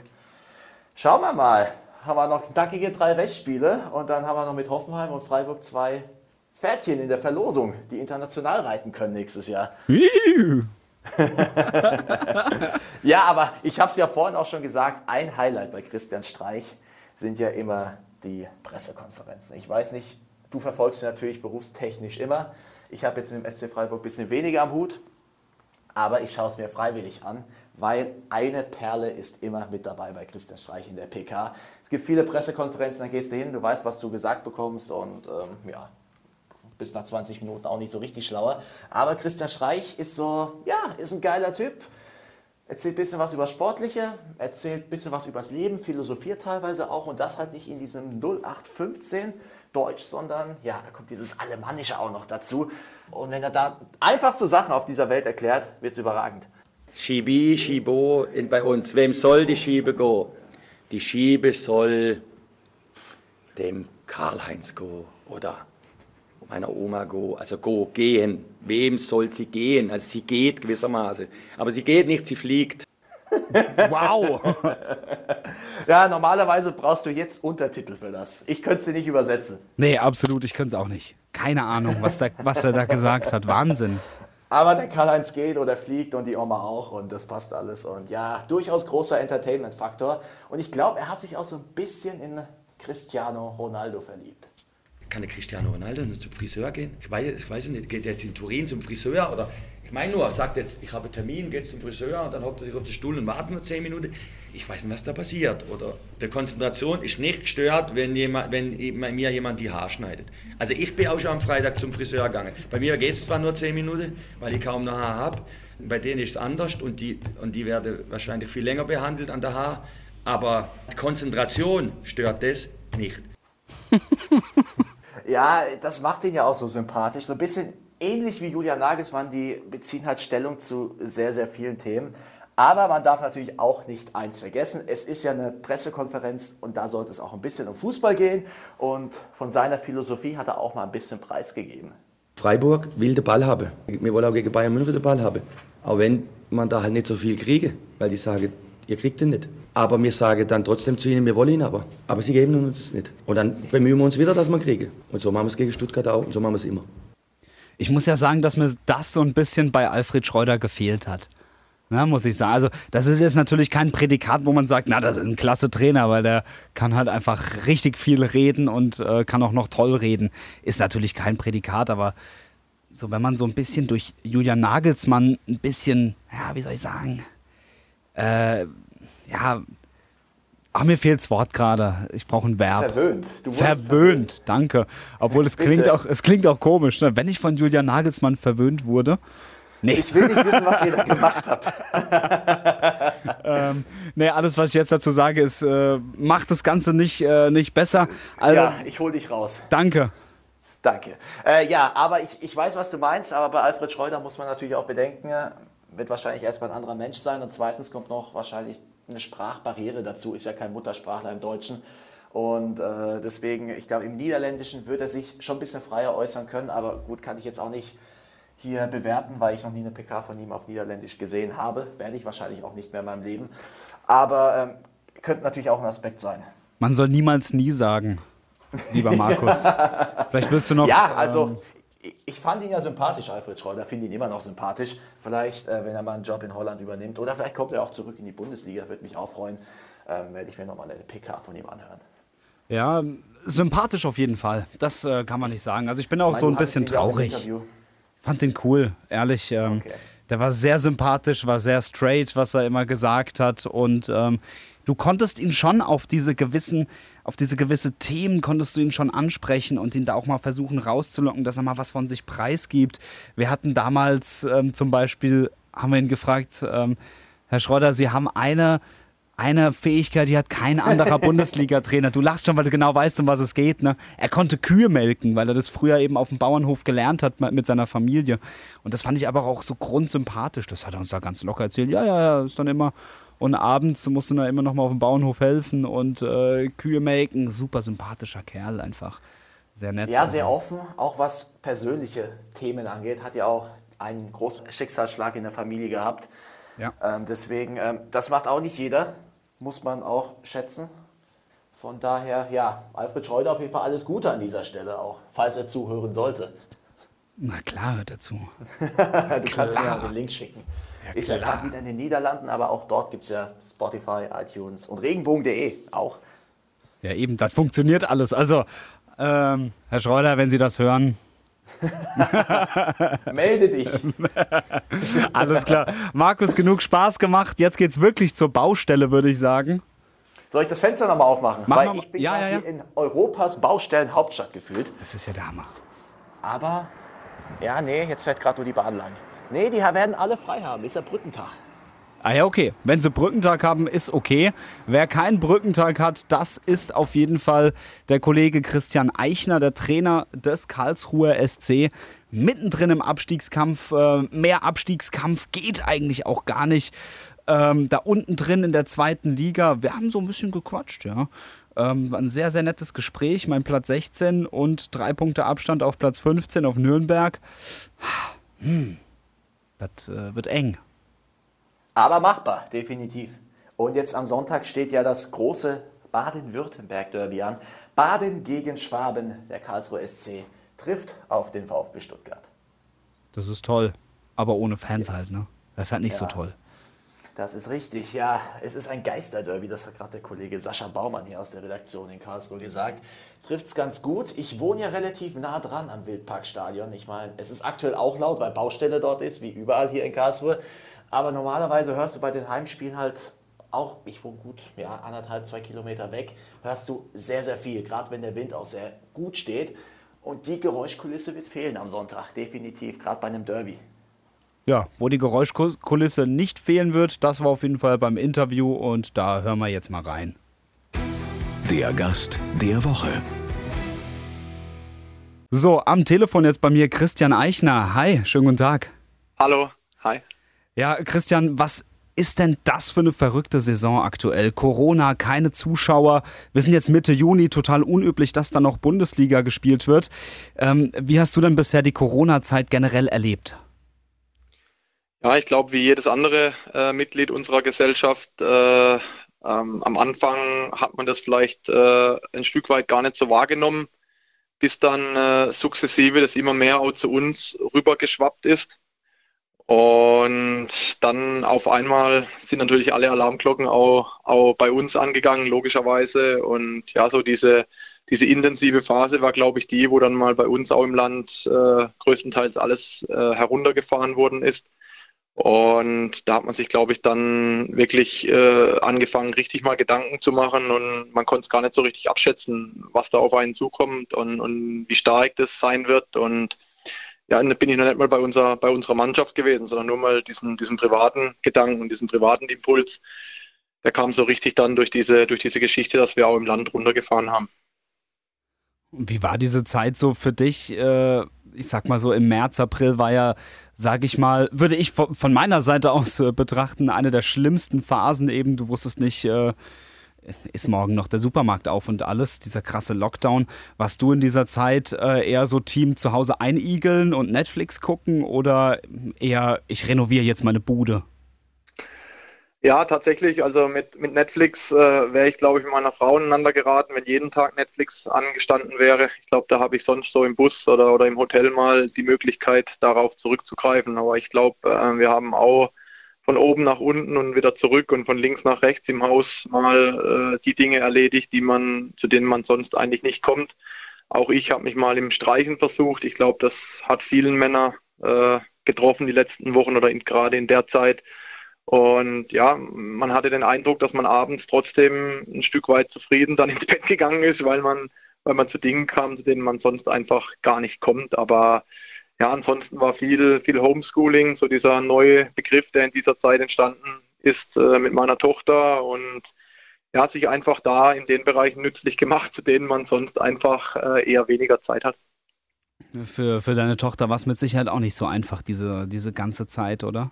Schauen wir mal. Haben wir noch knackige drei Restspiele und dann haben wir noch mit Hoffenheim und Freiburg zwei Pferdchen in der Verlosung, die international reiten können nächstes Jahr. ja, aber ich habe es ja vorhin auch schon gesagt, ein Highlight bei Christian Streich sind ja immer die Pressekonferenzen. Ich weiß nicht, du verfolgst sie natürlich berufstechnisch immer. Ich habe jetzt mit dem SC Freiburg ein bisschen weniger am Hut, aber ich schaue es mir freiwillig an weil eine Perle ist immer mit dabei bei Christian Streich in der PK. Es gibt viele Pressekonferenzen, da gehst du hin, du weißt, was du gesagt bekommst und ähm, ja, bis nach 20 Minuten auch nicht so richtig schlauer. Aber Christian Streich ist so, ja, ist ein geiler Typ. Erzählt ein bisschen was über Sportliche, erzählt ein bisschen was über das Leben, philosophiert teilweise auch und das halt nicht in diesem 0815 Deutsch, sondern ja, da kommt dieses Alemannische auch noch dazu. Und wenn er da einfachste Sachen auf dieser Welt erklärt, wird es überragend. Schibi, Schibo in, bei uns. Wem soll die Schiebe go? Die Schiebe soll dem Karl-Heinz go oder meiner Oma go, also go, gehen. Wem soll sie gehen? Also sie geht gewissermaßen. Aber sie geht nicht, sie fliegt. wow! ja, normalerweise brauchst du jetzt Untertitel für das. Ich könnte sie nicht übersetzen. Nee, absolut, ich könnte es auch nicht. Keine Ahnung, was, da, was er da gesagt hat. Wahnsinn. Aber der Karl-Heinz geht oder fliegt und die Oma auch und das passt alles. Und ja, durchaus großer Entertainment-Faktor. Und ich glaube, er hat sich auch so ein bisschen in Cristiano Ronaldo verliebt. Kann der Cristiano Ronaldo nur zum Friseur gehen? Ich weiß, ich weiß nicht, geht er jetzt in Turin zum Friseur oder ich meine nur, sagt jetzt, ich habe einen Termin, geht zum Friseur und dann hockt er sich auf den Stuhl und wartet nur zehn Minuten. Ich weiß nicht, was da passiert. Oder die Konzentration ist nicht gestört, wenn, jemand, wenn mir jemand die Haare schneidet. Also ich bin auch schon am Freitag zum Friseur gegangen. Bei mir geht es zwar nur zehn Minuten, weil ich kaum noch Haar habe. Bei denen ist es anders und die, und die werden wahrscheinlich viel länger behandelt an der Haar. Aber die Konzentration stört das nicht. ja, das macht ihn ja auch so sympathisch. So ein bisschen ähnlich wie Julian Nagelsmann, die beziehen halt Stellung zu sehr, sehr vielen Themen. Aber man darf natürlich auch nicht eins vergessen. Es ist ja eine Pressekonferenz und da sollte es auch ein bisschen um Fußball gehen. Und von seiner Philosophie hat er auch mal ein bisschen preisgegeben. Freiburg will den Ball haben. Wir wollen auch gegen Bayern München den Ball haben. Auch wenn man da halt nicht so viel kriege, weil die sagen, ihr kriegt den nicht. Aber wir sagen dann trotzdem zu ihnen, wir wollen ihn aber. Aber sie geben uns das nicht. Und dann bemühen wir uns wieder, dass wir kriegen. Und so machen wir es gegen Stuttgart auch und so machen wir es immer. Ich muss ja sagen, dass mir das so ein bisschen bei Alfred Schreuder gefehlt hat. Na, muss ich sagen. Also, das ist jetzt natürlich kein Prädikat, wo man sagt, na, das ist ein klasse Trainer, weil der kann halt einfach richtig viel reden und äh, kann auch noch toll reden. Ist natürlich kein Prädikat, aber so, wenn man so ein bisschen durch Julian Nagelsmann ein bisschen, ja, wie soll ich sagen, äh, ja, Ach, mir fehlt's Wort gerade. Ich brauche ein Verb. Verwöhnt. Du verwöhnt, verwöhnt, danke. Obwohl es klingt auch, es klingt auch komisch, ne? wenn ich von Julian Nagelsmann verwöhnt wurde. Nee. Ich will nicht wissen, was ihr da gemacht habt. ähm, nee, alles, was ich jetzt dazu sage, ist, äh, macht das Ganze nicht, äh, nicht besser. Also, ja, ich hol dich raus. Danke. Danke. Äh, ja, aber ich, ich weiß, was du meinst, aber bei Alfred Schreuder muss man natürlich auch bedenken, wird wahrscheinlich erstmal ein anderer Mensch sein und zweitens kommt noch wahrscheinlich eine Sprachbarriere dazu, ist ja kein Muttersprachler im Deutschen. Und äh, deswegen, ich glaube, im Niederländischen würde er sich schon ein bisschen freier äußern können, aber gut, kann ich jetzt auch nicht hier bewerten, weil ich noch nie eine PK von ihm auf Niederländisch gesehen habe. Werde ich wahrscheinlich auch nicht mehr in meinem Leben. Aber ähm, könnte natürlich auch ein Aspekt sein. Man soll niemals nie sagen, lieber Markus. Vielleicht wirst du noch. Ja, also ähm, ich fand ihn ja sympathisch, Alfred Schreuder, finde ihn immer noch sympathisch. Vielleicht, äh, wenn er mal einen Job in Holland übernimmt oder vielleicht kommt er auch zurück in die Bundesliga, würde mich auch freuen, ähm, werde ich mir nochmal eine PK von ihm anhören. Ja, sympathisch auf jeden Fall. Das äh, kann man nicht sagen. Also ich bin auch meine, so ein bisschen traurig. Fand den cool, ehrlich. Ähm, okay. Der war sehr sympathisch, war sehr straight, was er immer gesagt hat. Und ähm, du konntest ihn schon auf diese gewissen, auf diese gewisse Themen konntest du ihn schon ansprechen und ihn da auch mal versuchen rauszulocken, dass er mal was von sich preisgibt. Wir hatten damals ähm, zum Beispiel, haben wir ihn gefragt, ähm, Herr Schröder, Sie haben eine eine Fähigkeit, die hat kein anderer Bundesliga-Trainer. Du lachst schon, weil du genau weißt, um was es geht. Ne? Er konnte Kühe melken, weil er das früher eben auf dem Bauernhof gelernt hat mit seiner Familie. Und das fand ich aber auch so grundsympathisch. Das hat er uns da ganz locker erzählt. Ja, ja, ja, ist dann immer. Und abends musst du dann immer noch mal auf dem Bauernhof helfen und äh, Kühe melken. Super sympathischer Kerl einfach. Sehr nett. Ja, sehr offen, auch was persönliche Themen angeht. Hat ja auch einen großen Schicksalsschlag in der Familie gehabt. Ja. Ähm, deswegen, ähm, das macht auch nicht jeder muss man auch schätzen. Von daher, ja, Alfred Schreuder auf jeden Fall alles Gute an dieser Stelle auch, falls er zuhören sollte. Na klar, hört er zu. du klar. kannst mir den Link schicken. Ja, ist ja gerade wieder in den Niederlanden, aber auch dort gibt es ja Spotify, iTunes und regenbogen.de auch. Ja, eben, das funktioniert alles. Also, ähm, Herr Schreuder, wenn Sie das hören, Melde dich. Alles klar. Markus, genug Spaß gemacht. Jetzt geht's wirklich zur Baustelle, würde ich sagen. Soll ich das Fenster nochmal aufmachen? Mach Weil mal, ich bin ja, ja, ja. hier in Europas Baustellenhauptstadt gefühlt. Das ist ja der Hammer. Aber, ja, nee, jetzt fährt gerade nur die Bahn lang. Nee, die werden alle frei haben. Ist ja Brückentag. Ah ja, okay. Wenn sie Brückentag haben, ist okay. Wer keinen Brückentag hat, das ist auf jeden Fall der Kollege Christian Eichner, der Trainer des Karlsruher SC. Mittendrin im Abstiegskampf. Äh, mehr Abstiegskampf geht eigentlich auch gar nicht. Ähm, da unten drin in der zweiten Liga, wir haben so ein bisschen gequatscht, ja. Ähm, ein sehr, sehr nettes Gespräch. Mein Platz 16 und drei Punkte Abstand auf Platz 15 auf Nürnberg. Hm, das äh, wird eng. Aber machbar, definitiv. Und jetzt am Sonntag steht ja das große Baden-Württemberg-Derby an. Baden gegen Schwaben, der Karlsruhe SC, trifft auf den VfB Stuttgart. Das ist toll, aber ohne Fans ja. halt, ne? Das ist halt nicht ja. so toll. Das ist richtig, ja. Es ist ein Geisterderby, das hat gerade der Kollege Sascha Baumann hier aus der Redaktion in Karlsruhe gesagt. Trifft es ganz gut. Ich wohne ja relativ nah dran am Wildparkstadion. Ich meine, es ist aktuell auch laut, weil Baustelle dort ist, wie überall hier in Karlsruhe. Aber normalerweise hörst du bei den Heimspielen halt auch, ich wohne gut, ja, anderthalb, zwei Kilometer weg, hörst du sehr, sehr viel, gerade wenn der Wind auch sehr gut steht. Und die Geräuschkulisse wird fehlen am Sonntag, definitiv, gerade bei einem Derby. Ja, wo die Geräuschkulisse nicht fehlen wird, das war auf jeden Fall beim Interview und da hören wir jetzt mal rein. Der Gast der Woche. So, am Telefon jetzt bei mir Christian Eichner. Hi, schönen guten Tag. Hallo, hi. Ja, Christian, was ist denn das für eine verrückte Saison aktuell? Corona, keine Zuschauer. Wir sind jetzt Mitte Juni, total unüblich, dass da noch Bundesliga gespielt wird. Ähm, wie hast du denn bisher die Corona-Zeit generell erlebt? Ja, ich glaube, wie jedes andere äh, Mitglied unserer Gesellschaft, äh, ähm, am Anfang hat man das vielleicht äh, ein Stück weit gar nicht so wahrgenommen, bis dann äh, sukzessive das immer mehr auch zu uns rübergeschwappt ist. Und dann auf einmal sind natürlich alle Alarmglocken auch, auch bei uns angegangen, logischerweise. Und ja, so diese, diese intensive Phase war, glaube ich, die, wo dann mal bei uns auch im Land äh, größtenteils alles äh, heruntergefahren worden ist. Und da hat man sich, glaube ich, dann wirklich äh, angefangen, richtig mal Gedanken zu machen und man konnte es gar nicht so richtig abschätzen, was da auf einen zukommt und, und wie stark das sein wird. Und ja, bin ich noch nicht mal bei, unserer, bei unserer Mannschaft gewesen, sondern nur mal diesen, diesen privaten Gedanken und diesen privaten Impuls. Der kam so richtig dann durch diese, durch diese Geschichte, dass wir auch im Land runtergefahren haben. Wie war diese Zeit so für dich? Äh, ich sag mal so, im März, April war ja, sag ich mal, würde ich von meiner Seite aus äh, betrachten, eine der schlimmsten Phasen eben. Du wusstest nicht, äh, ist morgen noch der Supermarkt auf und alles, dieser krasse Lockdown. Warst du in dieser Zeit äh, eher so Team zu Hause einigeln und Netflix gucken oder eher, ich renoviere jetzt meine Bude? Ja, tatsächlich. Also mit, mit Netflix äh, wäre ich, glaube ich, mit meiner Frau aneinander geraten, wenn jeden Tag Netflix angestanden wäre. Ich glaube, da habe ich sonst so im Bus oder, oder im Hotel mal die Möglichkeit, darauf zurückzugreifen. Aber ich glaube, äh, wir haben auch von oben nach unten und wieder zurück und von links nach rechts im Haus mal äh, die Dinge erledigt, die man, zu denen man sonst eigentlich nicht kommt. Auch ich habe mich mal im Streichen versucht. Ich glaube, das hat vielen Männer äh, getroffen die letzten Wochen oder in, gerade in der Zeit. Und ja, man hatte den Eindruck, dass man abends trotzdem ein Stück weit zufrieden dann ins Bett gegangen ist, weil man, weil man zu Dingen kam, zu denen man sonst einfach gar nicht kommt. Aber ja, ansonsten war viel, viel Homeschooling, so dieser neue Begriff, der in dieser Zeit entstanden ist äh, mit meiner Tochter und ja, sich einfach da in den Bereichen nützlich gemacht, zu denen man sonst einfach äh, eher weniger Zeit hat. Für, für deine Tochter war es mit Sicherheit auch nicht so einfach, diese, diese ganze Zeit, oder?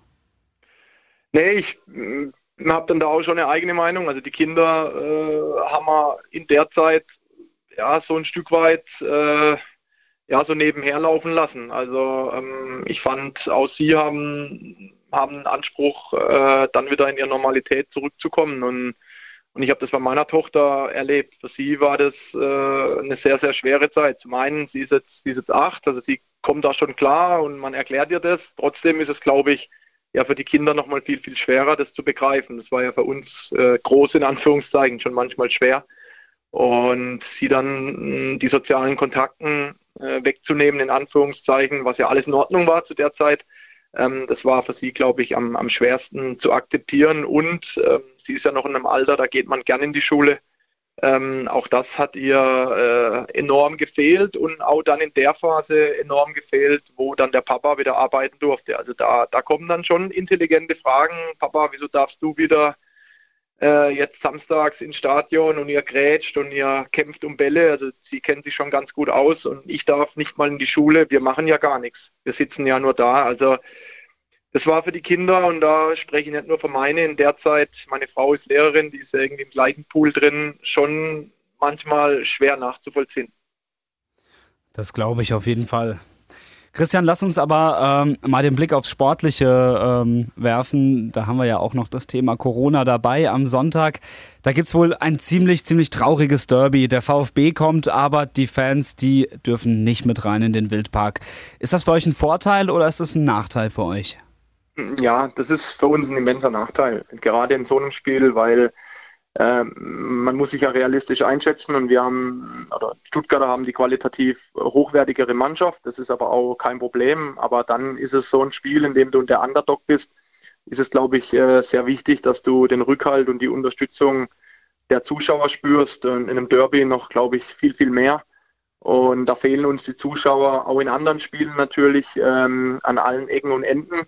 Nee, ich mm, habe dann da auch schon eine eigene Meinung. Also die Kinder äh, haben wir in der Zeit ja so ein Stück weit äh, ja so nebenher laufen lassen. Also ähm, ich fand, auch sie haben, haben einen Anspruch, äh, dann wieder in ihre Normalität zurückzukommen. Und, und ich habe das bei meiner Tochter erlebt. Für sie war das äh, eine sehr, sehr schwere Zeit. Zum einen, sie ist jetzt, sie ist jetzt acht, also sie kommt da schon klar und man erklärt ihr das. Trotzdem ist es, glaube ich, ja für die Kinder nochmal viel, viel schwerer, das zu begreifen. Das war ja für uns äh, groß in Anführungszeichen schon manchmal schwer. Und sie dann mh, die sozialen Kontakten äh, wegzunehmen, in Anführungszeichen, was ja alles in Ordnung war zu der Zeit, ähm, das war für sie, glaube ich, am, am schwersten zu akzeptieren. Und ähm, sie ist ja noch in einem Alter, da geht man gern in die Schule. Ähm, auch das hat ihr äh, enorm gefehlt und auch dann in der Phase enorm gefehlt, wo dann der Papa wieder arbeiten durfte. Also da, da kommen dann schon intelligente Fragen. Papa, wieso darfst du wieder äh, jetzt samstags ins Stadion und ihr grätscht und ihr kämpft um Bälle? Also sie kennt sich schon ganz gut aus und ich darf nicht mal in die Schule. Wir machen ja gar nichts. Wir sitzen ja nur da. Also das war für die Kinder, und da spreche ich nicht nur von meine, in der Zeit, meine Frau ist Lehrerin, die ist ja irgendwie im gleichen Pool drin, schon manchmal schwer nachzuvollziehen. Das glaube ich auf jeden Fall. Christian, lass uns aber ähm, mal den Blick aufs Sportliche ähm, werfen. Da haben wir ja auch noch das Thema Corona dabei am Sonntag. Da gibt es wohl ein ziemlich, ziemlich trauriges Derby. Der VfB kommt, aber die Fans, die dürfen nicht mit rein in den Wildpark. Ist das für euch ein Vorteil oder ist das ein Nachteil für euch? Ja, das ist für uns ein immenser Nachteil, gerade in so einem Spiel, weil äh, man muss sich ja realistisch einschätzen und wir haben, oder Stuttgarter haben die qualitativ hochwertigere Mannschaft, das ist aber auch kein Problem, aber dann ist es so ein Spiel, in dem du der Underdog bist, ist es, glaube ich, äh, sehr wichtig, dass du den Rückhalt und die Unterstützung der Zuschauer spürst. Und in einem Derby noch, glaube ich, viel, viel mehr. Und da fehlen uns die Zuschauer auch in anderen Spielen natürlich ähm, an allen Ecken und Enden.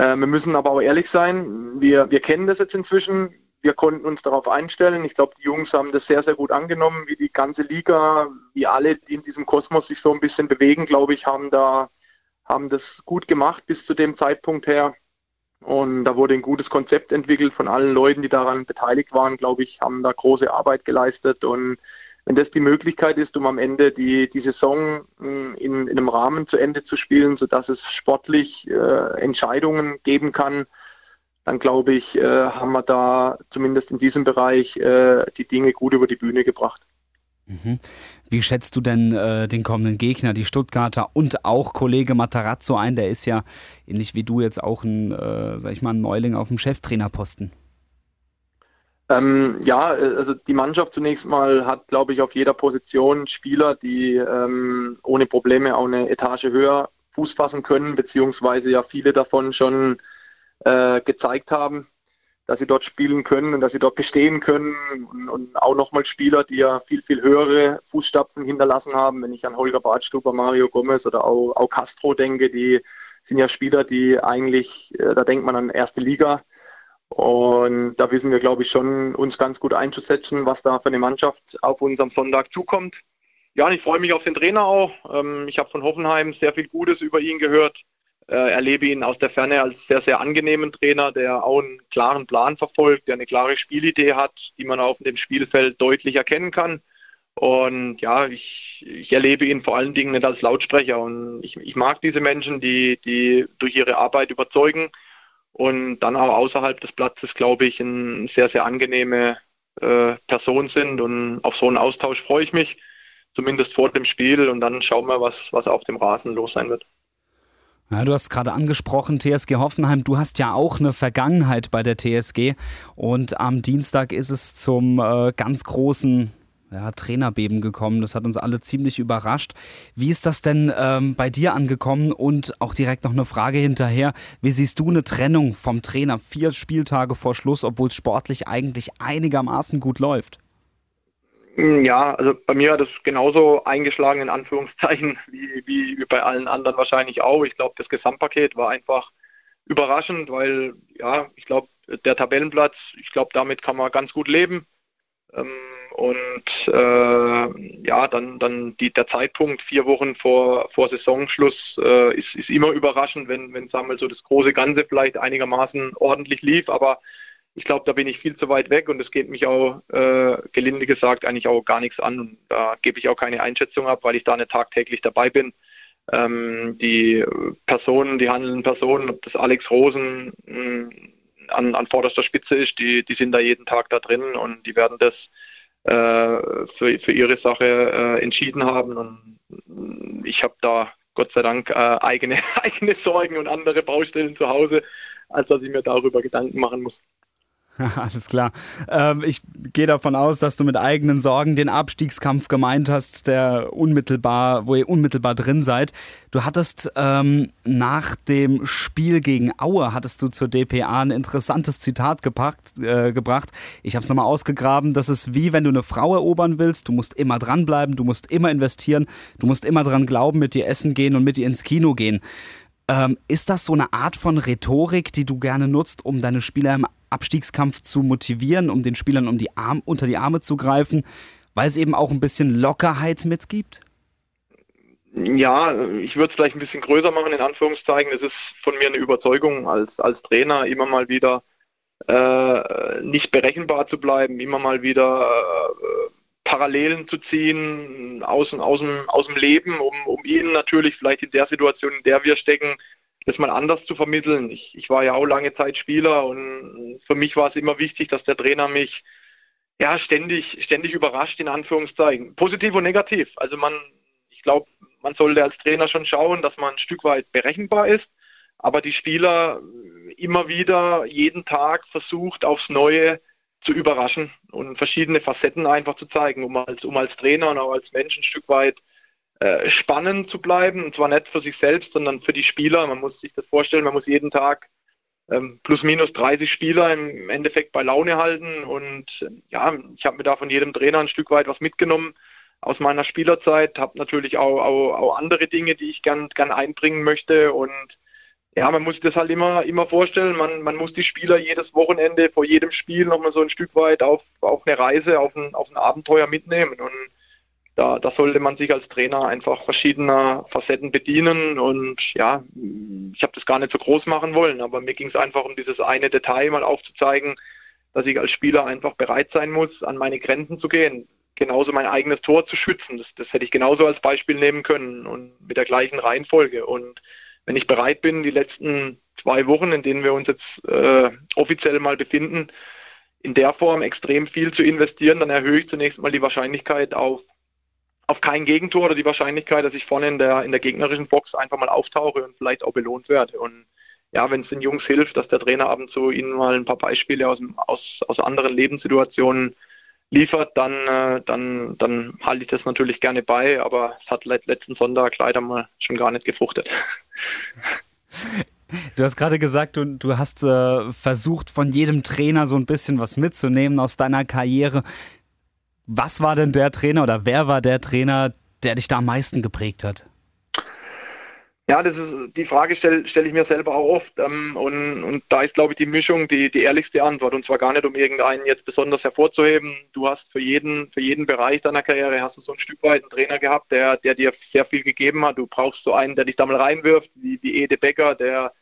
Äh, wir müssen aber auch ehrlich sein, wir, wir kennen das jetzt inzwischen. Wir konnten uns darauf einstellen. Ich glaube, die Jungs haben das sehr, sehr gut angenommen, wie die ganze Liga, wie alle, die in diesem Kosmos sich so ein bisschen bewegen, glaube ich, haben da haben das gut gemacht bis zu dem Zeitpunkt her. Und da wurde ein gutes Konzept entwickelt von allen Leuten, die daran beteiligt waren, glaube ich, haben da große Arbeit geleistet. Und wenn das die Möglichkeit ist, um am Ende die, die Saison hm, in, in einem Rahmen zu Ende zu spielen, sodass es sportlich äh, Entscheidungen geben kann, dann glaube ich, äh, haben wir da zumindest in diesem Bereich äh, die Dinge gut über die Bühne gebracht. Mhm. Wie schätzt du denn äh, den kommenden Gegner, die Stuttgarter und auch Kollege Matarazzo ein? Der ist ja ähnlich wie du jetzt auch ein, äh, ich mal, ein Neuling auf dem Cheftrainerposten. Ähm, ja, also die Mannschaft zunächst mal hat, glaube ich, auf jeder Position Spieler, die ähm, ohne Probleme auch eine Etage höher Fuß fassen können, beziehungsweise ja viele davon schon äh, gezeigt haben, dass sie dort spielen können und dass sie dort bestehen können. Und, und auch nochmal Spieler, die ja viel, viel höhere Fußstapfen hinterlassen haben. Wenn ich an Holger Badstuber, Mario Gomez oder auch, auch Castro denke, die sind ja Spieler, die eigentlich, äh, da denkt man an erste Liga und da wissen wir, glaube ich, schon, uns ganz gut einzusetzen, was da für eine Mannschaft auf uns am Sonntag zukommt. Ja, und ich freue mich auf den Trainer auch. Ähm, ich habe von Hoffenheim sehr viel Gutes über ihn gehört. Äh, erlebe ihn aus der Ferne als sehr, sehr angenehmen Trainer, der auch einen klaren Plan verfolgt, der eine klare Spielidee hat, die man auf dem Spielfeld deutlich erkennen kann. Und ja, ich, ich erlebe ihn vor allen Dingen nicht als Lautsprecher. Und ich, ich mag diese Menschen, die, die durch ihre Arbeit überzeugen und dann auch außerhalb des Platzes, glaube ich, eine sehr, sehr angenehme äh, Person sind. Und auf so einen Austausch freue ich mich, zumindest vor dem Spiel. Und dann schauen wir, was, was auf dem Rasen los sein wird. Ja, du hast gerade angesprochen, TSG Hoffenheim, du hast ja auch eine Vergangenheit bei der TSG und am Dienstag ist es zum äh, ganz großen ja, Trainerbeben gekommen. Das hat uns alle ziemlich überrascht. Wie ist das denn ähm, bei dir angekommen? Und auch direkt noch eine Frage hinterher. Wie siehst du eine Trennung vom Trainer vier Spieltage vor Schluss, obwohl es sportlich eigentlich einigermaßen gut läuft? Ja, also bei mir hat es genauso eingeschlagen, in Anführungszeichen, wie, wie bei allen anderen wahrscheinlich auch. Ich glaube, das Gesamtpaket war einfach überraschend, weil, ja, ich glaube, der Tabellenplatz, ich glaube, damit kann man ganz gut leben. Ähm, und äh, ja, dann, dann die, der Zeitpunkt vier Wochen vor, vor Saisonschluss äh, ist, ist immer überraschend, wenn, wenn sagen wir, so das große Ganze vielleicht einigermaßen ordentlich lief. Aber ich glaube, da bin ich viel zu weit weg und es geht mich auch, äh, gelinde gesagt, eigentlich auch gar nichts an. Und da gebe ich auch keine Einschätzung ab, weil ich da nicht tagtäglich dabei bin. Ähm, die Personen, die handelnden Personen, ob das Alex Rosen mh, hm, an, an vorderster Spitze ist, die, die sind da jeden Tag da drin und die werden das für, für ihre Sache äh, entschieden haben. Und ich habe da Gott sei Dank äh, eigene, eigene Sorgen und andere Baustellen zu Hause, als dass ich mir darüber Gedanken machen muss. Alles klar. Ähm, ich gehe davon aus, dass du mit eigenen Sorgen den Abstiegskampf gemeint hast, der unmittelbar, wo ihr unmittelbar drin seid. Du hattest ähm, nach dem Spiel gegen Aue hattest du zur DPA ein interessantes Zitat gepackt, äh, gebracht. Ich habe es nochmal ausgegraben. Das ist wie wenn du eine Frau erobern willst. Du musst immer dranbleiben, du musst immer investieren, du musst immer dran glauben, mit dir essen gehen und mit dir ins Kino gehen. Ähm, ist das so eine Art von Rhetorik, die du gerne nutzt, um deine Spieler im Abstiegskampf zu motivieren, um den Spielern um die Arm, unter die Arme zu greifen, weil es eben auch ein bisschen Lockerheit mitgibt? Ja, ich würde es vielleicht ein bisschen größer machen, in Anführungszeichen. Es ist von mir eine Überzeugung als, als Trainer, immer mal wieder äh, nicht berechenbar zu bleiben, immer mal wieder äh, Parallelen zu ziehen aus, aus, dem, aus dem Leben, um, um ihnen natürlich vielleicht in der Situation, in der wir stecken, das mal anders zu vermitteln. Ich, ich war ja auch lange Zeit Spieler und für mich war es immer wichtig, dass der Trainer mich ja ständig, ständig überrascht, in Anführungszeichen. Positiv und negativ. Also man, ich glaube, man sollte als Trainer schon schauen, dass man ein Stück weit berechenbar ist, aber die Spieler immer wieder jeden Tag versucht, aufs Neue zu überraschen und verschiedene Facetten einfach zu zeigen, um als, um als Trainer und auch als Mensch ein Stück weit äh, spannend zu bleiben. Und zwar nicht für sich selbst, sondern für die Spieler. Man muss sich das vorstellen, man muss jeden Tag ähm, plus minus 30 Spieler im Endeffekt bei Laune halten. Und ja, ich habe mir da von jedem Trainer ein Stück weit was mitgenommen aus meiner Spielerzeit, habe natürlich auch, auch, auch andere Dinge, die ich gern, gern einbringen möchte. Und ja, man muss sich das halt immer, immer vorstellen. Man, man muss die Spieler jedes Wochenende vor jedem Spiel nochmal so ein Stück weit auf, auf eine Reise, auf ein, auf ein Abenteuer mitnehmen. Und da, da sollte man sich als Trainer einfach verschiedener Facetten bedienen. Und ja, ich habe das gar nicht so groß machen wollen, aber mir ging es einfach um dieses eine Detail mal aufzuzeigen, dass ich als Spieler einfach bereit sein muss, an meine Grenzen zu gehen. Genauso mein eigenes Tor zu schützen. Das, das hätte ich genauso als Beispiel nehmen können und mit der gleichen Reihenfolge. Und wenn ich bereit bin, die letzten zwei Wochen, in denen wir uns jetzt äh, offiziell mal befinden, in der Form extrem viel zu investieren, dann erhöhe ich zunächst mal die Wahrscheinlichkeit auf, auf kein Gegentor oder die Wahrscheinlichkeit, dass ich vorne in der, in der gegnerischen Box einfach mal auftauche und vielleicht auch belohnt werde. Und ja, wenn es den Jungs hilft, dass der Trainer ab und zu ihnen mal ein paar Beispiele aus, aus, aus anderen Lebenssituationen liefert, dann, äh, dann, dann halte ich das natürlich gerne bei, aber es hat letzten Sonntag leider mal schon gar nicht gefruchtet. Du hast gerade gesagt, du, du hast äh, versucht, von jedem Trainer so ein bisschen was mitzunehmen aus deiner Karriere. Was war denn der Trainer oder wer war der Trainer, der dich da am meisten geprägt hat? Ja, das ist die Frage stelle stell ich mir selber auch oft. Ähm, und, und da ist, glaube ich, die Mischung die, die ehrlichste Antwort. Und zwar gar nicht, um irgendeinen jetzt besonders hervorzuheben. Du hast für jeden, für jeden Bereich deiner Karriere hast du so ein Stück weit einen Trainer gehabt, der, der dir sehr viel gegeben hat. Du brauchst so einen, der dich da mal reinwirft, wie, wie Ede Becker, der,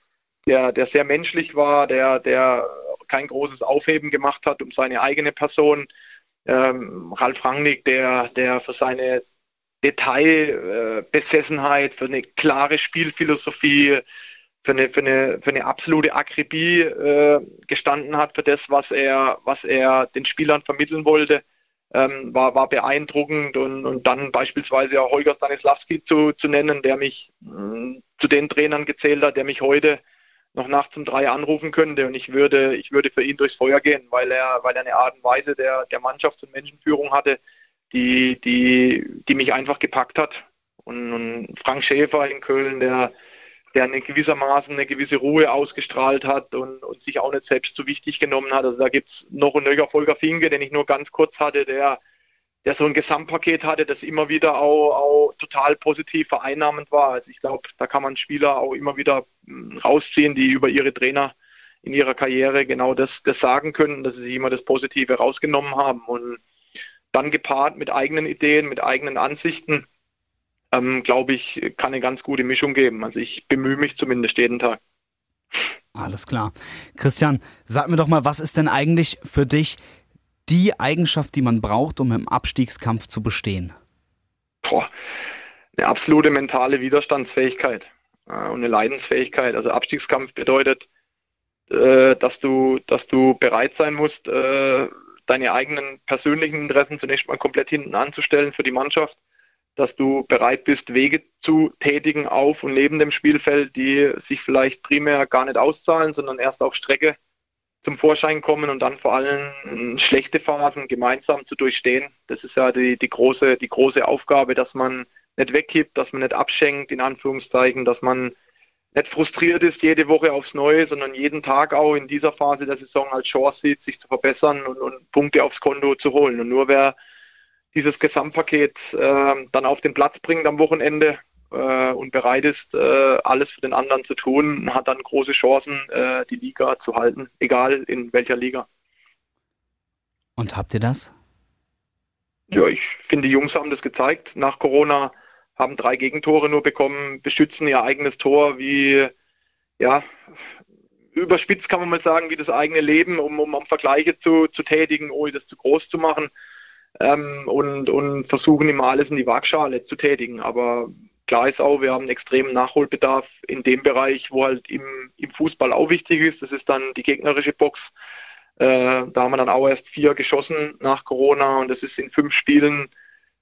der, der sehr menschlich war, der, der kein großes Aufheben gemacht hat um seine eigene Person. Ähm, Ralf Rangnick, der, der für seine Detailbesessenheit, für eine klare Spielphilosophie, für eine, für eine, für eine absolute Akribie äh, gestanden hat für das, was er, was er den Spielern vermitteln wollte. Ähm, war, war beeindruckend und, und dann beispielsweise auch Holger Stanislawski zu, zu nennen, der mich mh, mm, zu den Trainern gezählt hat, der mich heute noch nachts um drei anrufen könnte und ich würde, ich würde für ihn durchs Feuer gehen, weil er, weil er eine Art und Weise der, der Mannschafts- und Menschenführung hatte, die, die, die mich einfach gepackt hat. Und, und Frank Schäfer in Köln, der, der eine gewissermaßen eine gewisse Ruhe ausgestrahlt hat und, und sich auch nicht selbst zu wichtig genommen hat. Also da gibt es noch einen nöcher Volker Finke, den ich nur ganz kurz hatte, der, der so ein Gesamtpaket hatte, das immer wieder auch, auch total positiv vereinnahmend war. Also ich glaube, da kann man Spieler auch immer wieder hm, rausziehen, die über ihre Trainer in ihrer Karriere genau das, das sagen können, dass sie sich immer das Positive rausgenommen haben. Und dann gepaart mit eigenen Ideen, mit eigenen Ansichten, ähm, glaube ich, kann eine ganz gute Mischung geben. Also ich bemühe mich zumindest jeden Tag. Alles klar. Christian, sag mir doch mal, was ist denn eigentlich für dich die Eigenschaft, die man braucht, um im Abstiegskampf zu bestehen? Boah, eine absolute mentale Widerstandsfähigkeit äh, und eine Leidensfähigkeit. Also Abstiegskampf bedeutet, äh, dass, du, dass du bereit sein musst, äh, deine eigenen persönlichen Interessen zunächst mal komplett hinten anzustellen für die Mannschaft, dass du bereit bist, Wege zu tätigen auf und neben dem Spielfeld, die sich vielleicht primär gar nicht auszahlen, sondern erst auf Strecke zum Vorschein kommen und dann vor allem schlechte Phasen gemeinsam zu durchstehen. Das ist ja die, die, große, die große Aufgabe, dass man nicht wegkippt, dass man nicht abschenkt, in Anführungszeichen, dass man nicht frustriert ist jede Woche aufs Neue, sondern jeden Tag auch in dieser Phase der Saison als Chance sieht, sich zu verbessern und, und Punkte aufs Konto zu holen. Und nur wer dieses Gesamtpaket äh, dann auf den Platz bringt am Wochenende äh, und bereit ist, äh, alles für den anderen zu tun, hat dann große Chancen, äh, die Liga zu halten, egal in welcher Liga. Und habt ihr das? Ja, ich finde, die Jungs haben das gezeigt. Nach Corona haben drei Gegentore nur bekommen, beschützen ihr eigenes Tor wie, ja, überspitzt kann man mal sagen, wie das eigene Leben, um, um, um Vergleiche zu, zu tätigen, ohne das zu groß zu machen. Ähm, und, und versuchen immer alles in die Waagschale zu tätigen. Aber klar ist auch, wir haben einen extremen Nachholbedarf in dem Bereich, wo halt im, im Fußball auch wichtig ist. Das ist dann die gegnerische Box. Äh, da haben wir dann auch erst vier geschossen nach Corona und das ist in fünf Spielen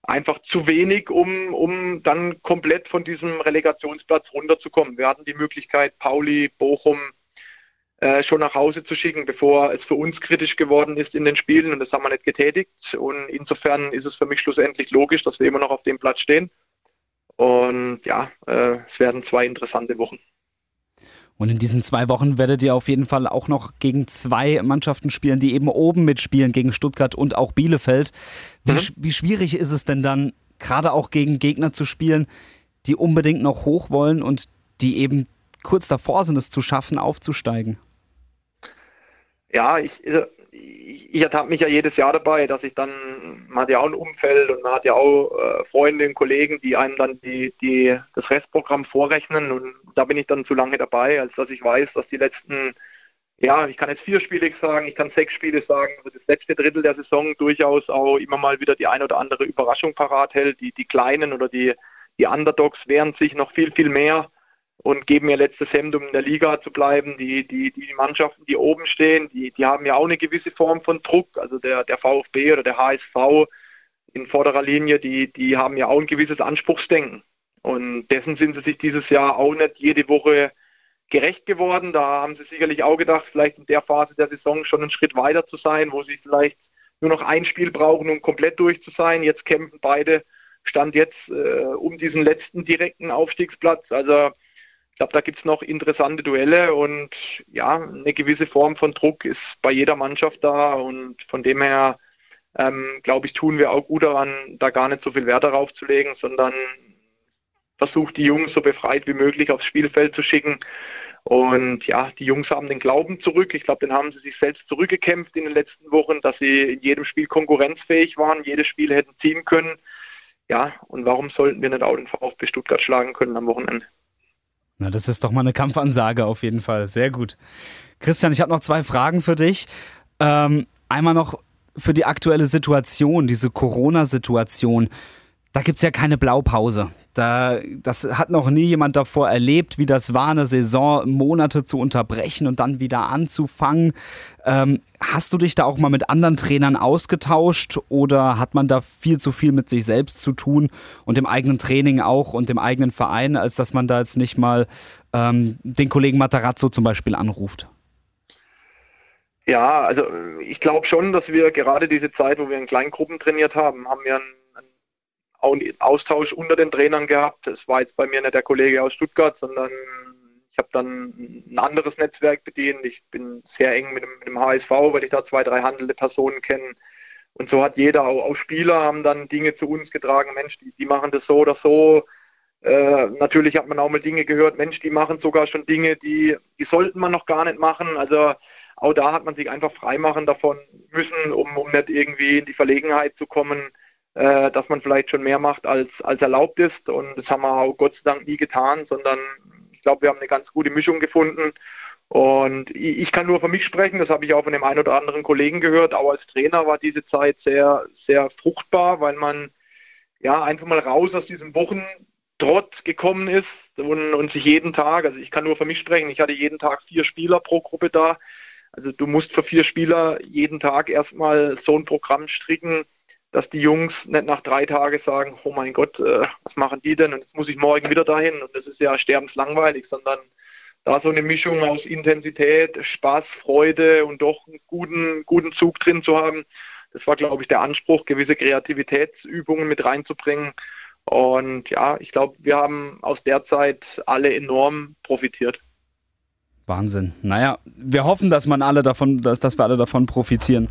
einfach zu wenig, um, um dann komplett von diesem Relegationsplatz runterzukommen. Wir hatten die Möglichkeit, Pauli, Bochum äh, schon nach Hause zu schicken, bevor es für uns kritisch geworden ist in den Spielen und das haben wir nicht getätigt. Und insofern ist es für mich schlussendlich logisch, dass wir immer noch auf dem Platz stehen. Und ja, äh, es werden zwei interessante Wochen. Und in diesen zwei Wochen werdet ihr auf jeden Fall auch noch gegen zwei Mannschaften spielen, die eben oben mitspielen, gegen Stuttgart und auch Bielefeld. Wie, mhm. wie schwierig ist es denn dann, gerade auch gegen Gegner zu spielen, die unbedingt noch hoch wollen und die eben kurz davor sind, es zu schaffen, aufzusteigen? Ja, ich, also, ich, ich ertappe mich ja jedes Jahr dabei, dass ich dann, man hat ja auch ein Umfeld und man hat ja auch äh, Freunde und Kollegen, die einem dann die, die, das Restprogramm vorrechnen und da bin ich dann zu lange dabei, als dass ich weiß, dass die letzten, ja, ich kann jetzt vier Spiele sagen, ich kann sechs Spiele sagen, das letzte Drittel der Saison durchaus auch immer mal wieder die ein oder andere Überraschung parat hält, die, die Kleinen oder die, die Underdogs wehren sich noch viel, viel mehr und geben ihr letztes Hemd, um in der Liga zu bleiben. Die, die, die Mannschaften, die oben stehen, die, die haben ja auch eine gewisse Form von Druck. Also der, der VfB oder der HSV in vorderer Linie, die, die haben ja auch ein gewisses Anspruchsdenken. Und dessen sind sie sich dieses Jahr auch nicht jede Woche gerecht geworden. Da haben sie sicherlich auch gedacht, vielleicht in der Phase der Saison schon einen Schritt weiter zu sein, wo sie vielleicht nur noch ein Spiel brauchen, um komplett durch zu sein. Jetzt kämpfen beide Stand jetzt äh, um diesen letzten direkten Aufstiegsplatz. Also ich glaube, da gibt es noch interessante Duelle und ja, eine gewisse Form von Druck ist bei jeder Mannschaft da und von dem her, ähm, glaube ich, tun wir auch gut daran, da gar nicht so viel Wert darauf zu legen, sondern versucht die Jungs so befreit wie möglich aufs Spielfeld zu schicken. Und ja, die Jungs haben den Glauben zurück. Ich glaube, den haben sie sich selbst zurückgekämpft in den letzten Wochen, dass sie in jedem Spiel konkurrenzfähig waren, jedes Spiel hätten ziehen können. Ja, und warum sollten wir nicht auch den VfB Stuttgart schlagen können am Wochenende? Na, das ist doch mal eine Kampfansage auf jeden Fall. Sehr gut. Christian, ich habe noch zwei Fragen für dich. Ähm, einmal noch für die aktuelle Situation, diese Corona-Situation. Da gibt es ja keine Blaupause. Da, das hat noch nie jemand davor erlebt, wie das war, eine Saison Monate zu unterbrechen und dann wieder anzufangen. Ähm, hast du dich da auch mal mit anderen Trainern ausgetauscht oder hat man da viel zu viel mit sich selbst zu tun und dem eigenen Training auch und dem eigenen Verein, als dass man da jetzt nicht mal ähm, den Kollegen Matarazzo zum Beispiel anruft? Ja, also ich glaube schon, dass wir gerade diese Zeit, wo wir in Kleingruppen trainiert haben, haben wir einen Austausch unter den Trainern gehabt. Es war jetzt bei mir nicht der Kollege aus Stuttgart, sondern ich habe dann ein anderes Netzwerk bedient. Ich bin sehr eng mit dem, mit dem HSV, weil ich da zwei, drei handelnde Personen kenne. Und so hat jeder, auch, auch, Spieler, haben dann Dinge zu uns getragen. Mensch, die, die machen das so oder so. Äh, natürlich hat man auch mal Dinge gehört, Mensch, die machen sogar schon Dinge, die, die sollten man noch gar nicht machen. Also auch da hat man sich einfach freimachen davon müssen, um, um nicht irgendwie in die Verlegenheit zu kommen, äh, dass man vielleicht schon mehr macht, als, als erlaubt ist. Und das haben wir auch Gott sei Dank nie getan, sondern ich glaube, wir haben eine ganz gute Mischung gefunden. Und ich kann nur für mich sprechen, das habe ich auch von dem einen oder anderen Kollegen gehört. Auch als Trainer war diese Zeit sehr, sehr fruchtbar, weil man ja einfach mal raus aus diesem Wochentrott gekommen ist und, und sich jeden Tag, also ich kann nur für mich sprechen, ich hatte jeden Tag vier Spieler pro Gruppe da. Also du musst für vier Spieler jeden Tag erstmal so ein Programm stricken, dass die Jungs nicht nach drei Tagen sagen, oh mein Gott, äh, was machen die denn? Und jetzt muss ich morgen wieder dahin. Und das ist ja sterbenslangweilig, sondern da so eine Mischung aus Intensität, Spaß, Freude und doch einen guten, guten Zug drin zu haben. Das war, glaube ich, der Anspruch, gewisse Kreativitätsübungen mit reinzubringen. Und ja, ich glaube, wir haben aus der Zeit alle enorm profitiert. Wahnsinn. Naja, wir hoffen, dass man alle davon, dass, dass wir alle davon profitieren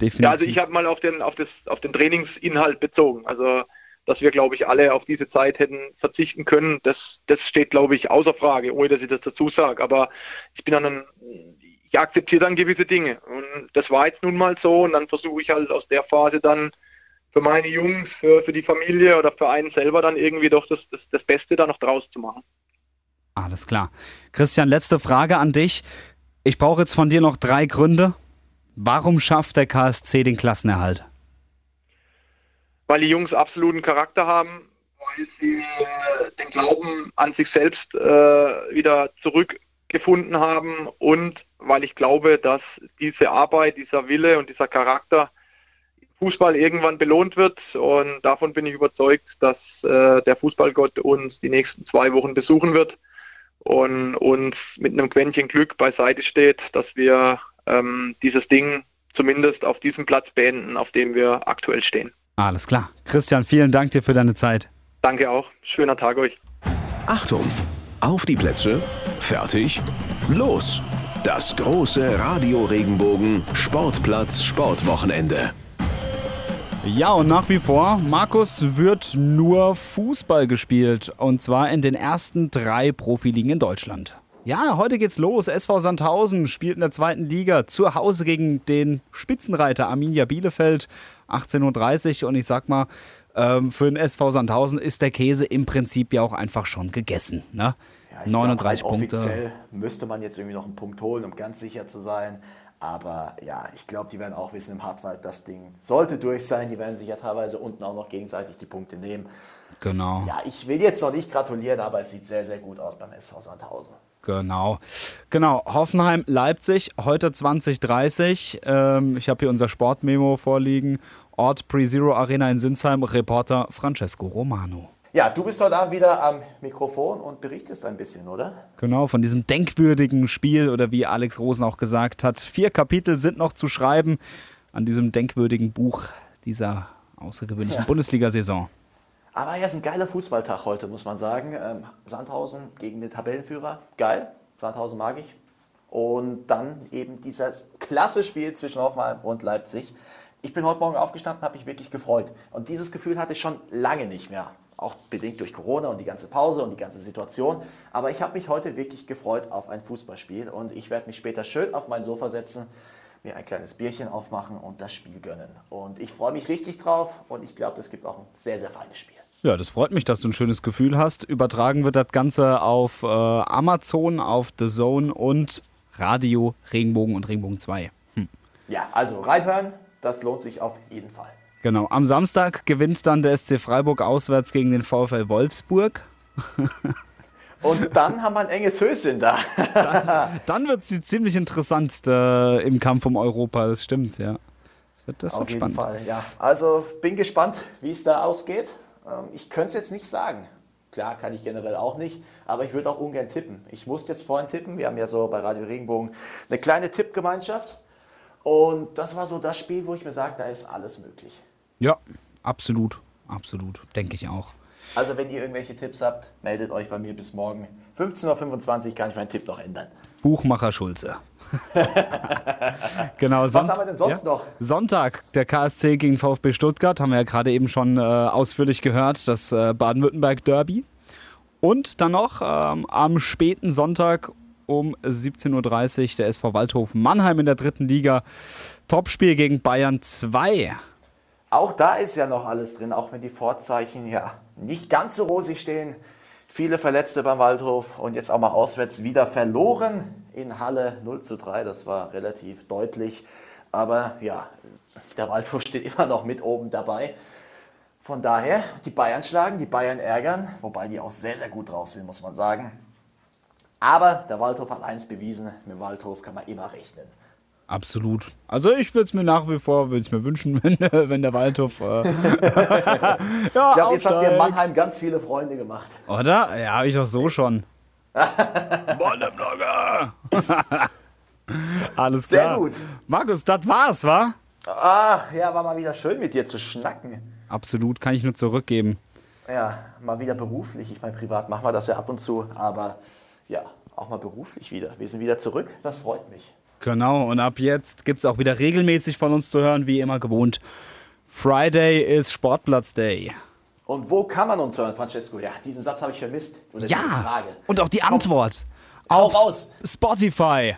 definitiv. Ja, also ich habe mal auf den, auf, das, auf den Trainingsinhalt bezogen. Also, dass wir, glaube ich, alle auf diese Zeit hätten verzichten können, das, das steht, glaube ich, außer Frage, ohne dass ich das dazu sage. Aber ich bin dann, ich akzeptiere dann gewisse Dinge. Und das war jetzt nun mal so. Und dann versuche ich halt aus der Phase dann für meine Jungs, für, für die Familie oder für einen selber dann irgendwie doch das, das, das Beste da noch draus zu machen. Alles klar. Christian, letzte Frage an dich. Ich brauche jetzt von dir noch drei Gründe, Warum schafft der KSC den Klassenerhalt? Weil die Jungs absoluten Charakter haben, weil sie äh, den Glauben an sich selbst äh, wieder zurückgefunden haben und weil ich glaube, dass diese Arbeit, dieser Wille und dieser Charakter Fußball irgendwann belohnt wird. Und davon bin ich überzeugt, dass äh, der Fußballgott uns die nächsten zwei Wochen besuchen wird und uns mit einem Quäntchen Glück beiseite steht, dass wir ähm, dieses Ding zumindest auf diesem Platz beenden, auf dem wir aktuell stehen. Alles klar. Christian, vielen Dank dir für deine Zeit. Danke auch. Schöner Tag euch. Achtung! Auf die Plätze. Fertig. Los! Das große Radio Regenbogen Sportplatz Sportwochenende. Ja, und nach wie vor, Markus, wird nur Fußball gespielt. Und zwar in den ersten drei Profiligen in Deutschland. Ja, heute geht's los. SV Sandhausen spielt in der zweiten Liga zu Hause gegen den Spitzenreiter Arminia Bielefeld. 18.30 Uhr. Und ich sag mal, ähm, für den SV Sandhausen ist der Käse im Prinzip ja auch einfach schon gegessen. Ne? Ja, 39 glaub, Punkte. Offiziell müsste man jetzt irgendwie noch einen Punkt holen, um ganz sicher zu sein. Aber ja, ich glaube, die werden auch wissen im Hartwald, das Ding sollte durch sein. Die werden sich ja teilweise unten auch noch gegenseitig die Punkte nehmen. Genau. Ja, ich will jetzt noch nicht gratulieren, aber es sieht sehr, sehr gut aus beim SV Sandhausen. Genau. Genau. Hoffenheim, Leipzig, heute 2030. Ähm, ich habe hier unser Sportmemo vorliegen. Ort Pre-Zero Arena in Sinsheim, Reporter Francesco Romano. Ja, du bist heute Abend wieder am Mikrofon und berichtest ein bisschen, oder? Genau, von diesem denkwürdigen Spiel oder wie Alex Rosen auch gesagt hat. Vier Kapitel sind noch zu schreiben an diesem denkwürdigen Buch dieser außergewöhnlichen ja. Bundesliga-Saison. Aber ja, ist ein geiler Fußballtag heute, muss man sagen. Ähm, Sandhausen gegen den Tabellenführer, geil. Sandhausen mag ich. Und dann eben dieses klasse Spiel zwischen Hoffenheim und Leipzig. Ich bin heute Morgen aufgestanden, habe mich wirklich gefreut. Und dieses Gefühl hatte ich schon lange nicht mehr. Auch bedingt durch Corona und die ganze Pause und die ganze Situation. Aber ich habe mich heute wirklich gefreut auf ein Fußballspiel. Und ich werde mich später schön auf mein Sofa setzen mir ein kleines Bierchen aufmachen und das Spiel gönnen. Und ich freue mich richtig drauf und ich glaube, das gibt auch ein sehr, sehr feines Spiel. Ja, das freut mich, dass du ein schönes Gefühl hast. Übertragen wird das Ganze auf äh, Amazon, auf The Zone und Radio Regenbogen und Regenbogen 2. Hm. Ja, also reinhören, das lohnt sich auf jeden Fall. Genau. Am Samstag gewinnt dann der SC Freiburg auswärts gegen den VfL Wolfsburg. Und dann haben wir ein enges Höschen da. dann, dann wird es ziemlich interessant äh, im Kampf um Europa, das stimmt, ja. Das wird, das Auf wird jeden spannend. Fall, ja. Also bin gespannt, wie es da ausgeht. Ähm, ich könnte es jetzt nicht sagen. Klar, kann ich generell auch nicht, aber ich würde auch ungern tippen. Ich musste jetzt vorhin tippen. Wir haben ja so bei Radio Regenbogen eine kleine Tippgemeinschaft. Und das war so das Spiel, wo ich mir sage, da ist alles möglich. Ja, absolut. Absolut. Denke ich auch. Also, wenn ihr irgendwelche Tipps habt, meldet euch bei mir bis morgen. 15.25 Uhr kann ich meinen Tipp noch ändern. Buchmacher Schulze. genau, Was haben wir denn sonst ja? noch? Sonntag, der KSC gegen VfB Stuttgart, haben wir ja gerade eben schon äh, ausführlich gehört, das äh, Baden-Württemberg-Derby. Und dann noch ähm, am späten Sonntag um 17.30 Uhr der SV Waldhof Mannheim in der dritten Liga. Topspiel gegen Bayern 2. Auch da ist ja noch alles drin, auch wenn die Vorzeichen ja nicht ganz so rosig stehen. Viele Verletzte beim Waldhof und jetzt auch mal auswärts wieder verloren in Halle 0 zu 3. Das war relativ deutlich. Aber ja, der Waldhof steht immer noch mit oben dabei. Von daher, die Bayern schlagen, die Bayern ärgern, wobei die auch sehr, sehr gut drauf sind, muss man sagen. Aber der Waldhof hat eins bewiesen, mit dem Waldhof kann man immer rechnen. Absolut. Also ich würde es mir nach wie vor würde mir wünschen, wenn, wenn der Waldhof. Äh, ja, ich glaube, jetzt hast du in Mannheim ganz viele Freunde gemacht. Oder? Ja, habe ich doch so schon. Bonneblogger! Alles klar. Sehr gut. Markus, das war's, wa? Ach, ja, war mal wieder schön mit dir zu schnacken. Absolut, kann ich nur zurückgeben. Ja, mal wieder beruflich. Ich meine, privat machen wir das ja ab und zu, aber ja, auch mal beruflich wieder. Wir sind wieder zurück, das freut mich. Genau, und ab jetzt gibt es auch wieder regelmäßig von uns zu hören, wie immer gewohnt. Friday ist Sportplatz Day. Und wo kann man uns hören, Francesco? Ja, diesen Satz habe ich vermisst. Ja, und auch die Antwort. Komm, auf raus. Spotify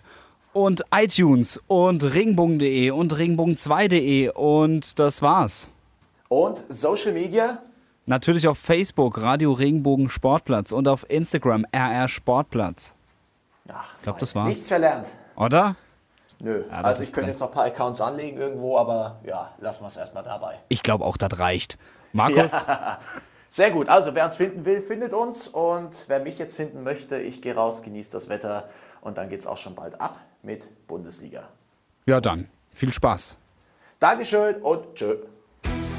und iTunes und regenbogen.de und regenbogen2.de und das war's. Und Social Media? Natürlich auf Facebook Radio Regenbogen Sportplatz und auf Instagram RR Sportplatz. Ach, ich glaube, das war's. Nichts verlernt. Oder? Nö, ja, also ich könnte jetzt noch ein paar Accounts anlegen irgendwo, aber ja, lassen wir es erstmal dabei. Ich glaube auch, das reicht. Markus? Ja. Sehr gut. Also, wer uns finden will, findet uns. Und wer mich jetzt finden möchte, ich gehe raus, genieße das Wetter. Und dann geht es auch schon bald ab mit Bundesliga. Ja, dann. Viel Spaß. Dankeschön und tschö.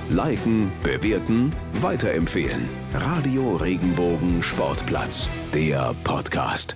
Liken, bewerten, weiterempfehlen. Radio Regenbogen Sportplatz. Der Podcast.